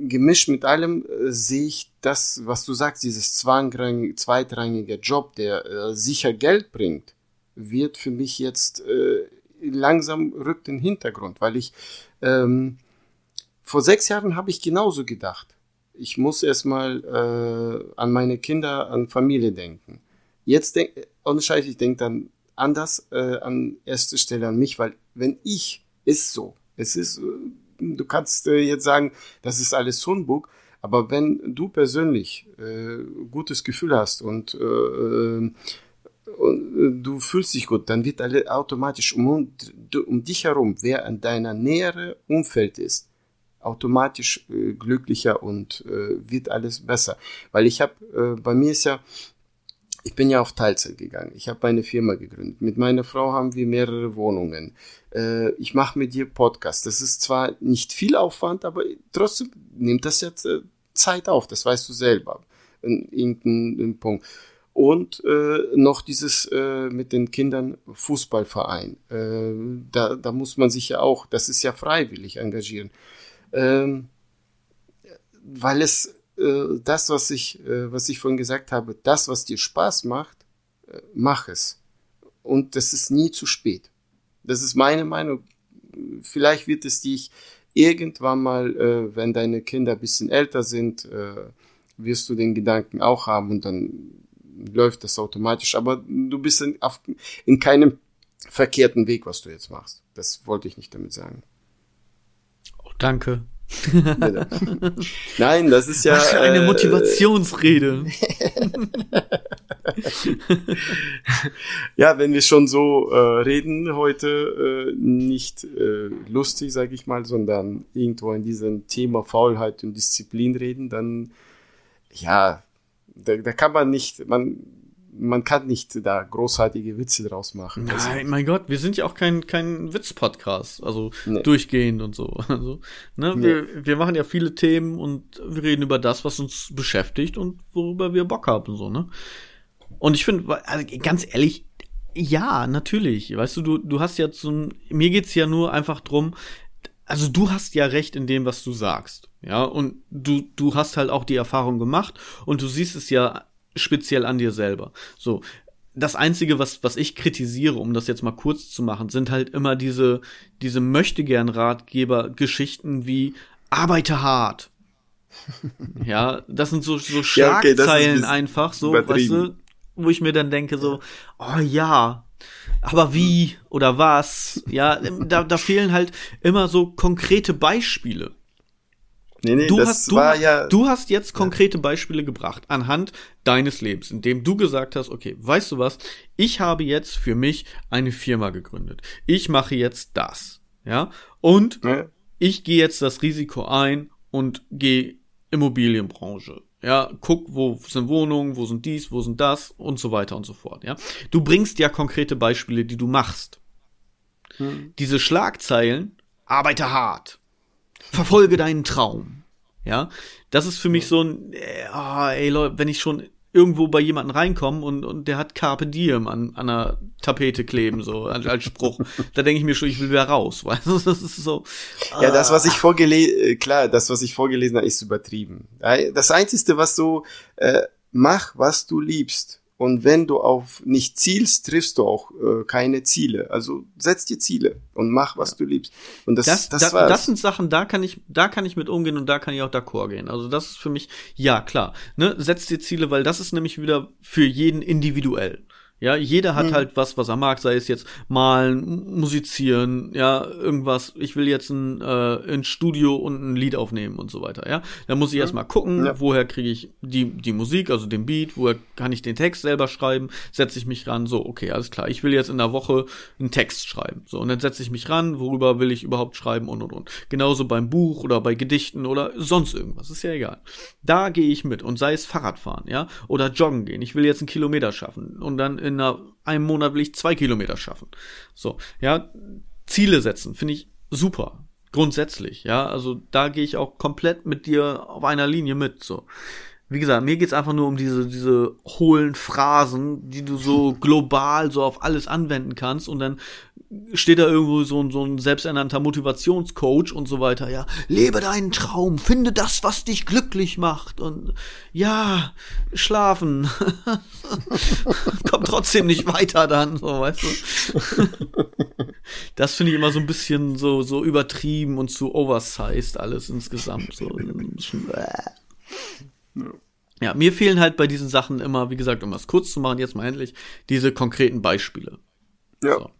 gemischt mit allem, äh, sehe ich das, was du sagst, dieses zweitrangige Job, der äh, sicher Geld bringt, wird für mich jetzt äh, langsam rückt in den Hintergrund, weil ich ähm, vor sechs Jahren habe ich genauso gedacht. Ich muss erstmal äh, an meine Kinder, an Familie denken. Jetzt denke und scheiße, ich denke dann anders äh, an erster Stelle an mich, weil wenn ich ist so, es ist, äh, du kannst äh, jetzt sagen, das ist alles Humbug, aber wenn du persönlich äh, gutes Gefühl hast und äh, äh und äh, du fühlst dich gut, dann wird alle automatisch um, um dich herum, wer an deiner nähere Umfeld ist, automatisch äh, glücklicher und äh, wird alles besser. Weil ich habe, äh, bei mir ist ja, ich bin ja auf Teilzeit gegangen. Ich habe eine Firma gegründet. Mit meiner Frau haben wir mehrere Wohnungen. Äh, ich mache mit dir Podcast. Das ist zwar nicht viel Aufwand, aber trotzdem nimmt das jetzt äh, Zeit auf. Das weißt du selber. In irgendeinem Punkt. Und äh, noch dieses äh, mit den Kindern Fußballverein. Äh, da, da muss man sich ja auch, das ist ja freiwillig engagieren. Ähm, weil es äh, das, was ich, äh, was ich vorhin gesagt habe, das, was dir Spaß macht, äh, mach es. Und das ist nie zu spät. Das ist meine Meinung. Vielleicht wird es dich irgendwann mal, äh, wenn deine Kinder ein bisschen älter sind, äh, wirst du den Gedanken auch haben und dann läuft das automatisch. Aber du bist in, auf, in keinem verkehrten Weg, was du jetzt machst. Das wollte ich nicht damit sagen. Oh, danke. Nein, das ist ja. Was für eine äh, Motivationsrede. ja, wenn wir schon so äh, reden heute, äh, nicht äh, lustig, sage ich mal, sondern irgendwo in diesem Thema Faulheit und Disziplin reden, dann ja, da, da kann man nicht, man man kann nicht da großartige Witze draus machen. Nein, also, mein Gott, wir sind ja auch kein, kein Witz-Podcast, also nee. durchgehend und so. Also, ne, nee. wir, wir machen ja viele Themen und wir reden über das, was uns beschäftigt und worüber wir Bock haben, so, ne? Und ich finde, also ganz ehrlich, ja, natürlich. Weißt du, du, du hast ja so ein, mir geht's ja nur einfach drum, also du hast ja recht in dem, was du sagst. Ja, und du, du hast halt auch die Erfahrung gemacht und du siehst es ja speziell an dir selber. So. Das einzige, was, was ich kritisiere, um das jetzt mal kurz zu machen, sind halt immer diese, diese möchtegern Ratgeber-Geschichten wie arbeite hart. ja, das sind so, so Schlagzeilen ja, okay, einfach, so, weißt du, wo ich mir dann denke, so, oh ja, aber wie oder was? Ja, da, da fehlen halt immer so konkrete Beispiele. Nee, nee, du, hast, du, ja, du hast jetzt konkrete Beispiele gebracht anhand deines Lebens, indem du gesagt hast, okay, weißt du was, ich habe jetzt für mich eine Firma gegründet. Ich mache jetzt das. Ja. Und ja. ich gehe jetzt das Risiko ein und gehe Immobilienbranche. Ja, guck, wo sind Wohnungen, wo sind dies, wo sind das und so weiter und so fort. Ja, du bringst ja konkrete Beispiele, die du machst. Hm. Diese Schlagzeilen, arbeite hart, verfolge deinen Traum. Ja, das ist für mich so ein, oh, ey Leute, wenn ich schon irgendwo bei jemanden reinkomme und, und der hat Carpe Diem an, an einer Tapete kleben, so als, als Spruch. da denke ich mir schon, ich will wieder raus. Weißt du, das ist so. Ja, das, was ich vorgelesen, äh, klar, das, was ich vorgelesen habe, ist übertrieben. Das Einzige, was du, äh, mach, was du liebst. Und wenn du auf nicht zielst, triffst du auch äh, keine Ziele. Also setz dir Ziele und mach, was du liebst. Und das, das, das, da, das sind Sachen, da kann ich, da kann ich mit umgehen und da kann ich auch d'accord gehen. Also das ist für mich, ja klar, ne, setz dir Ziele, weil das ist nämlich wieder für jeden individuell. Ja, jeder hat hm. halt was, was er mag, sei es jetzt malen, musizieren, ja, irgendwas. Ich will jetzt ein, äh, ein Studio und ein Lied aufnehmen und so weiter, ja. Da muss ich hm. erstmal gucken, ja. woher kriege ich die, die Musik, also den Beat, woher kann ich den Text selber schreiben, setze ich mich ran, so, okay, alles klar, ich will jetzt in der Woche einen Text schreiben. So, und dann setze ich mich ran, worüber will ich überhaupt schreiben und und und. Genauso beim Buch oder bei Gedichten oder sonst irgendwas, ist ja egal. Da gehe ich mit und sei es Fahrradfahren, ja, oder joggen gehen. Ich will jetzt einen Kilometer schaffen und dann in in einer, einem Monat will ich zwei Kilometer schaffen. So, ja, Ziele setzen, finde ich super. Grundsätzlich, ja. Also da gehe ich auch komplett mit dir auf einer Linie mit. So wie gesagt, mir geht's einfach nur um diese, diese hohlen Phrasen, die du so global so auf alles anwenden kannst und dann steht da irgendwo so ein, so ein selbsternannter Motivationscoach und so weiter, ja, lebe deinen Traum, finde das, was dich glücklich macht und ja, schlafen. Kommt trotzdem nicht weiter dann, so, weißt du. das finde ich immer so ein bisschen so, so übertrieben und zu oversized alles insgesamt, so. Ja. mir fehlen halt bei diesen Sachen immer, wie gesagt, um es kurz zu machen, jetzt mal endlich, diese konkreten Beispiele. Ja. So.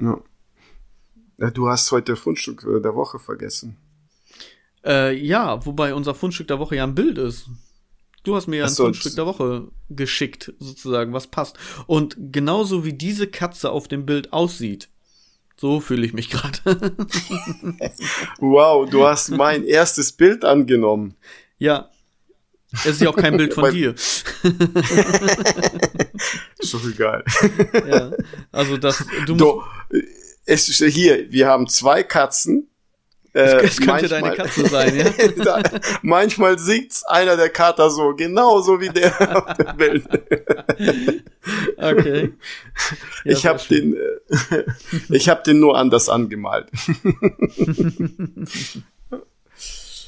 Ja. Du hast heute Fundstück der Woche vergessen. Äh, ja, wobei unser Fundstück der Woche ja ein Bild ist. Du hast mir ja ein so, Fundstück der Woche geschickt, sozusagen, was passt. Und genauso wie diese Katze auf dem Bild aussieht, So fühle ich mich gerade. wow, du hast mein erstes Bild angenommen. Ja. Es ist ja auch kein Bild von dir. ist doch egal. ja. Also das, du musst. es ist hier, wir haben zwei Katzen äh, es könnte manchmal, deine Katze sein, ja? da, manchmal sieht's einer der Kater so, genauso wie der auf dem Bild. okay. Ja, ich habe den, äh, ich habe den nur anders angemalt.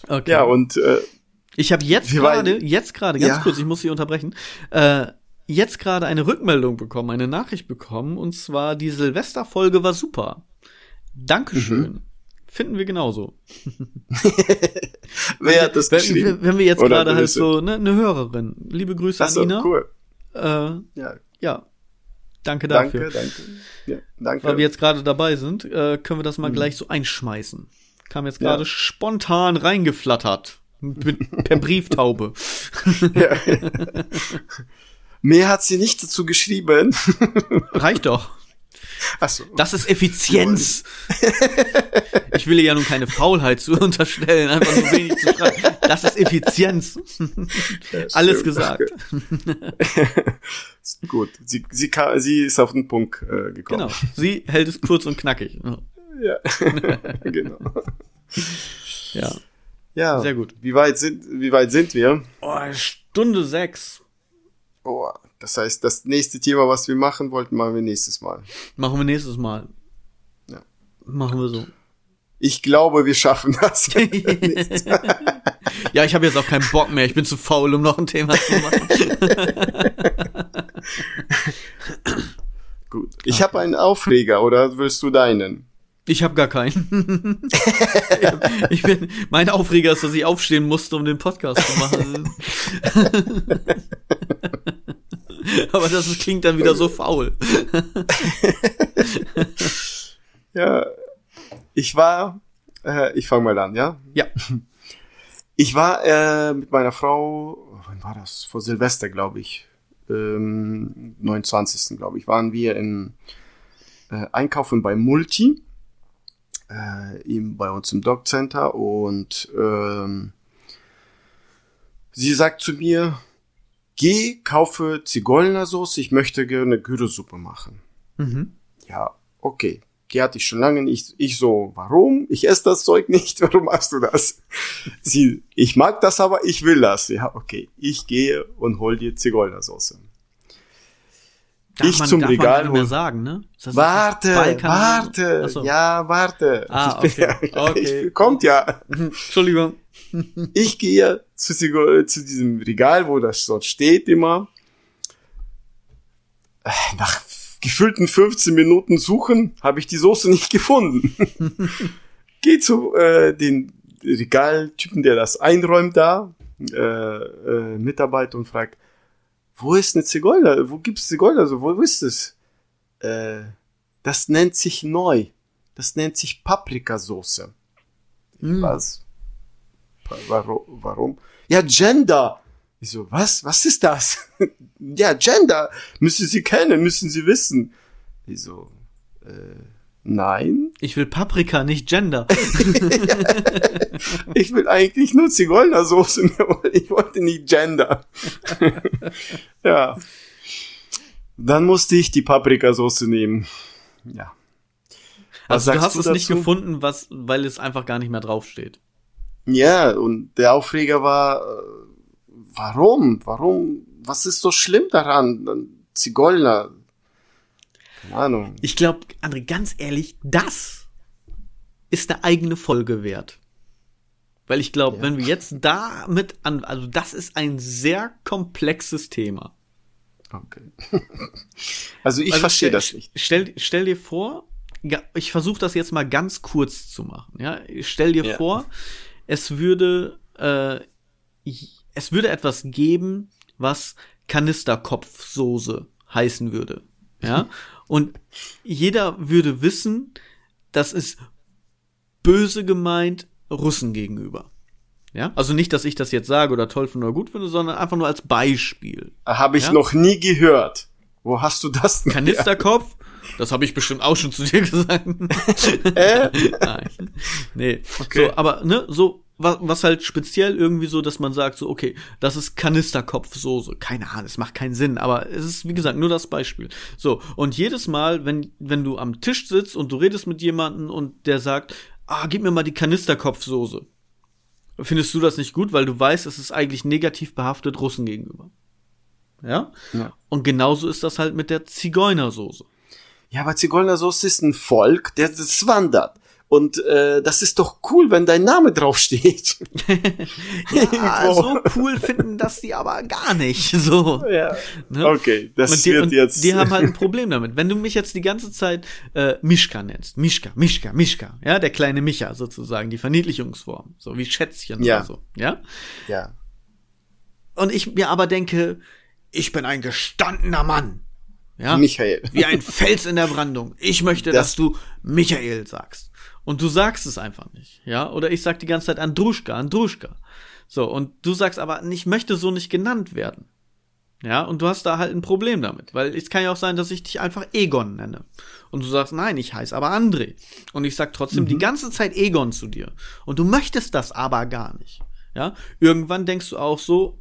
okay. Ja und äh, ich habe jetzt gerade, jetzt gerade, ganz ja. kurz, ich muss Sie unterbrechen. Äh, jetzt gerade eine Rückmeldung bekommen, eine Nachricht bekommen, und zwar die Silvesterfolge war super. Dankeschön. Mhm. Finden wir genauso. Wer hat das wenn, geschrieben? Wenn wir jetzt gerade halt so, ne, eine Hörerin. Liebe Grüße so, an Ina. cool. Äh, ja. ja. Danke dafür. Danke, danke. Ja, danke. Weil wir jetzt gerade dabei sind, äh, können wir das mal mhm. gleich so einschmeißen. Kam jetzt gerade ja. spontan reingeflattert. Per Brieftaube. ja. Mehr hat sie nicht dazu geschrieben. Reicht doch. Ach so. Das ist Effizienz. ich will ihr ja nun keine Faulheit zu unterstellen, einfach nur wenig zu schreiben. Das ist Effizienz. Ja, Alles gesagt. Gut, sie, sie, kann, sie ist auf den Punkt äh, gekommen. Genau, sie hält es kurz und knackig. Ja, genau. Ja. Ja, sehr gut. Wie weit sind, wie weit sind wir? Oh, Stunde sechs. Oh, das heißt, das nächste Thema, was wir machen wollten, machen wir nächstes Mal. Machen wir nächstes Mal. Ja. Machen wir so. Ich glaube, wir schaffen das. ja, ich habe jetzt auch keinen Bock mehr. Ich bin zu faul, um noch ein Thema zu machen. Gut. Ich okay. habe einen Aufreger, oder willst du deinen? Ich habe gar keinen. ich bin, mein Aufreger ist, dass ich aufstehen musste, um den Podcast zu machen. Aber das ist, klingt dann wieder so faul. ja, ich war, äh, ich fange mal an, ja? Ja. Ich war äh, mit meiner Frau, wann war das? Vor Silvester, glaube ich. Ähm, 29. glaube ich, waren wir in äh, Einkaufen bei Multi, äh, eben bei uns im Dog Center und ähm, sie sagt zu mir, geh, kaufe Zigeunersoße, ich möchte gerne Gyrosuppe machen. Mhm. Ja, okay. Die hatte ich schon lange nicht. Ich so, warum? Ich esse das Zeug nicht. Warum machst du das? Sie, ich mag das, aber ich will das. Ja, okay. Ich gehe und hol dir Zigeunersoße. Darf ich man, zum darf Regal. Man mehr sagen, ne? warte, warte. So. Ja, warte. Ah, okay. okay. Ich, kommt ja. Entschuldigung. ich gehe zu, zu diesem Regal, wo das dort steht immer. Nach gefühlten 15 Minuten Suchen habe ich die Soße nicht gefunden. Geh zu äh, den Regaltypen, der das einräumt da, äh, äh, Mitarbeiter und fragt, wo ist eine Zigeuner? Wo gibt's Zigeuner? So, wo ist es? Äh, das nennt sich neu. Das nennt sich Paprikasauce. Mm. Was? Warum? Warum? Ja, Gender. Ich so, was? Was ist das? ja, Gender. Müssen Sie kennen, müssen Sie wissen. Ich so, äh, nein. Ich will Paprika, nicht Gender. ich will eigentlich nur Zigeunersoße. Ich wollte nicht Gender. ja. Dann musste ich die Paprikasauce nehmen. Ja. Was also du hast du es dazu? nicht gefunden, was, weil es einfach gar nicht mehr draufsteht. Ja, und der Aufreger war, äh, warum? Warum? Was ist so schlimm daran? Zigeuner. Ahnung. Ich glaube, André, ganz ehrlich, das ist eine eigene Folge wert. Weil ich glaube, ja. wenn wir jetzt damit an, also das ist ein sehr komplexes Thema. Okay. also ich also verstehe das nicht. Stell, stell dir vor, ich versuche das jetzt mal ganz kurz zu machen. Ja, stell dir ja. vor, es würde, äh, es würde etwas geben, was Kanisterkopfsoße heißen würde. Ja, und jeder würde wissen, das ist böse gemeint Russen gegenüber. Ja, also nicht, dass ich das jetzt sage oder toll finde oder gut finde, sondern einfach nur als Beispiel. Habe ich ja? noch nie gehört. Wo hast du das denn? Kanisterkopf Das habe ich bestimmt auch schon zu dir gesagt. äh? Nein. Nee. Okay. So, aber ne, so was, was halt speziell irgendwie so, dass man sagt so, okay, das ist Kanisterkopfsoße. Keine Ahnung, es macht keinen Sinn, aber es ist wie gesagt nur das Beispiel. So und jedes Mal, wenn wenn du am Tisch sitzt und du redest mit jemandem und der sagt, ah, gib mir mal die Kanisterkopfsoße. Findest du das nicht gut, weil du weißt, es ist eigentlich negativ behaftet Russen gegenüber. Ja? ja. Und genauso ist das halt mit der Zigeunersoße. Ja, aber Zigeunersoße ist ein Volk, der das wandert. Und äh, das ist doch cool, wenn dein Name draufsteht. ja, so cool finden das die aber gar nicht. So. Ja. Ne? Okay, das die, wird jetzt. Die haben halt ein Problem damit. Wenn du mich jetzt die ganze Zeit äh, Mischka nennst, Mischka, Mischka, Mischka, ja, der kleine Micha sozusagen, die Verniedlichungsform, so wie Schätzchen ja. oder so, ja. Ja. Und ich mir aber denke, ich bin ein gestandener Mann. Ja? Michael. Wie ein Fels in der Brandung. Ich möchte, das dass du Michael sagst. Und du sagst es einfach nicht, ja? Oder ich sag die ganze Zeit Andruschka, Andruschka. So, und du sagst aber, ich möchte so nicht genannt werden. Ja, und du hast da halt ein Problem damit, weil es kann ja auch sein, dass ich dich einfach Egon nenne. Und du sagst, nein, ich heiße aber André. Und ich sag trotzdem mhm. die ganze Zeit Egon zu dir. Und du möchtest das aber gar nicht. Ja, irgendwann denkst du auch so,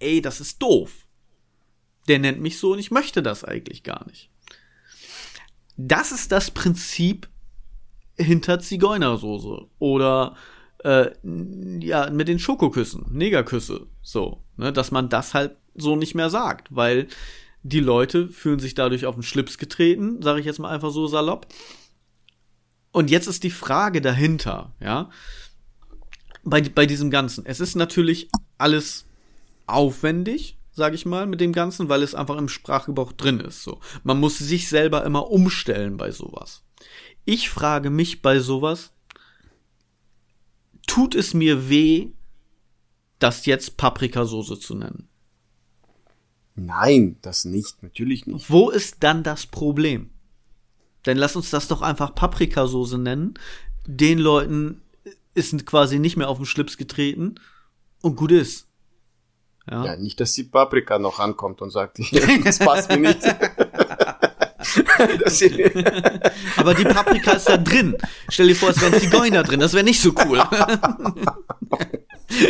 ey, das ist doof. Der nennt mich so und ich möchte das eigentlich gar nicht. Das ist das Prinzip hinter Zigeunersoße oder äh, ja mit den Schokoküssen, Negerküsse, so, ne, dass man das halt so nicht mehr sagt, weil die Leute fühlen sich dadurch auf den Schlips getreten, sage ich jetzt mal einfach so salopp. Und jetzt ist die Frage dahinter, ja, bei, bei diesem Ganzen. Es ist natürlich alles aufwendig, sage ich mal, mit dem Ganzen, weil es einfach im Sprachgebrauch drin ist. So, man muss sich selber immer umstellen bei sowas. Ich frage mich bei sowas, tut es mir weh, das jetzt Paprikasauce zu nennen? Nein, das nicht, natürlich nicht. Wo ist dann das Problem? Denn lass uns das doch einfach Paprikasauce nennen. Den Leuten ist quasi nicht mehr auf den Schlips getreten und gut ist. Ja, ja nicht, dass die Paprika noch ankommt und sagt, das passt mir nicht. Aber die Paprika ist da drin. Stell dir vor, es wären Zigeuner drin. Das wäre nicht so cool.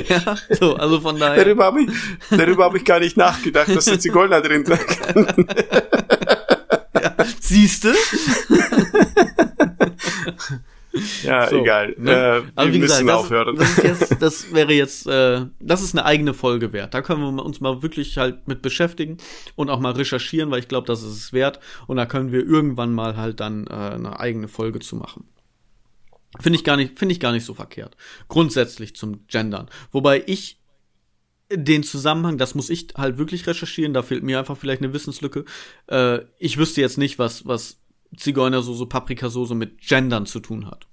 ja, so, also von daher. Darüber habe ich, darüber hab ich gar nicht nachgedacht, dass da Zigeuner drin sind. ja, siehst du? Ja, so, egal. Ne? Äh, Aber wie gesagt, das, das, jetzt, das, wäre jetzt, äh, das ist eine eigene Folge wert. Da können wir uns mal wirklich halt mit beschäftigen und auch mal recherchieren, weil ich glaube, das ist es wert. Und da können wir irgendwann mal halt dann äh, eine eigene Folge zu machen. Finde ich gar nicht, finde ich gar nicht so verkehrt. Grundsätzlich zum Gendern. Wobei ich den Zusammenhang, das muss ich halt wirklich recherchieren, da fehlt mir einfach vielleicht eine Wissenslücke. Äh, ich wüsste jetzt nicht, was, was Zigeunersoße, Paprikasoße mit Gendern zu tun hat.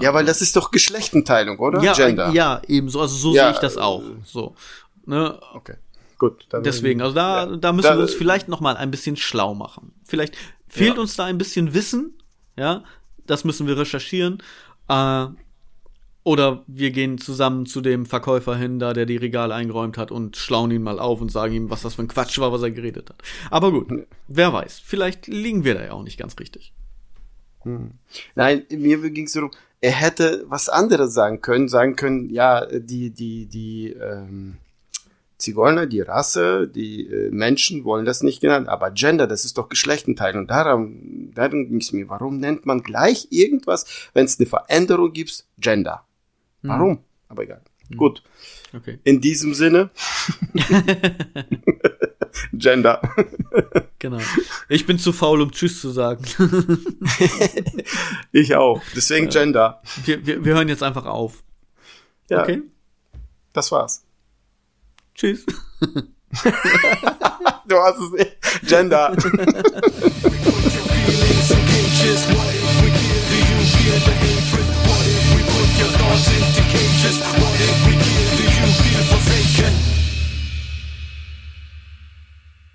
Ja, weil das ist doch Geschlechtenteilung, oder? Ja, Gender. Ja, ebenso. Also so ja, sehe ich das auch. So. Ne? Okay. Gut. Deswegen, also da, ja, da müssen da, wir uns vielleicht noch mal ein bisschen schlau machen. Vielleicht fehlt ja. uns da ein bisschen Wissen. Ja, das müssen wir recherchieren. Äh, oder wir gehen zusammen zu dem Verkäufer hin, da der die Regale eingeräumt hat und schlauen ihn mal auf und sagen ihm, was das für ein Quatsch war, was er geredet hat. Aber gut, wer weiß, vielleicht liegen wir da ja auch nicht ganz richtig. Hm. Nein, mir ging es darum, er hätte was anderes sagen können, sagen können, ja, die, die, die ähm, Zigeuner, die Rasse, die äh, Menschen wollen das nicht genannt, aber Gender, das ist doch Geschlechtenteil. Und darum, darum ging es mir, warum nennt man gleich irgendwas, wenn es eine Veränderung gibt, Gender? Mhm. Warum? Mhm. Aber egal. Hm. Gut. Okay. In diesem Sinne. Gender. genau. Ich bin zu faul, um Tschüss zu sagen. ich auch. Deswegen Gender. Wir, wir, wir hören jetzt einfach auf. Ja. Okay. Das war's. Tschüss. du hast es nicht. Gender. Feelings what if we give you fear the hate? Just. What if we give?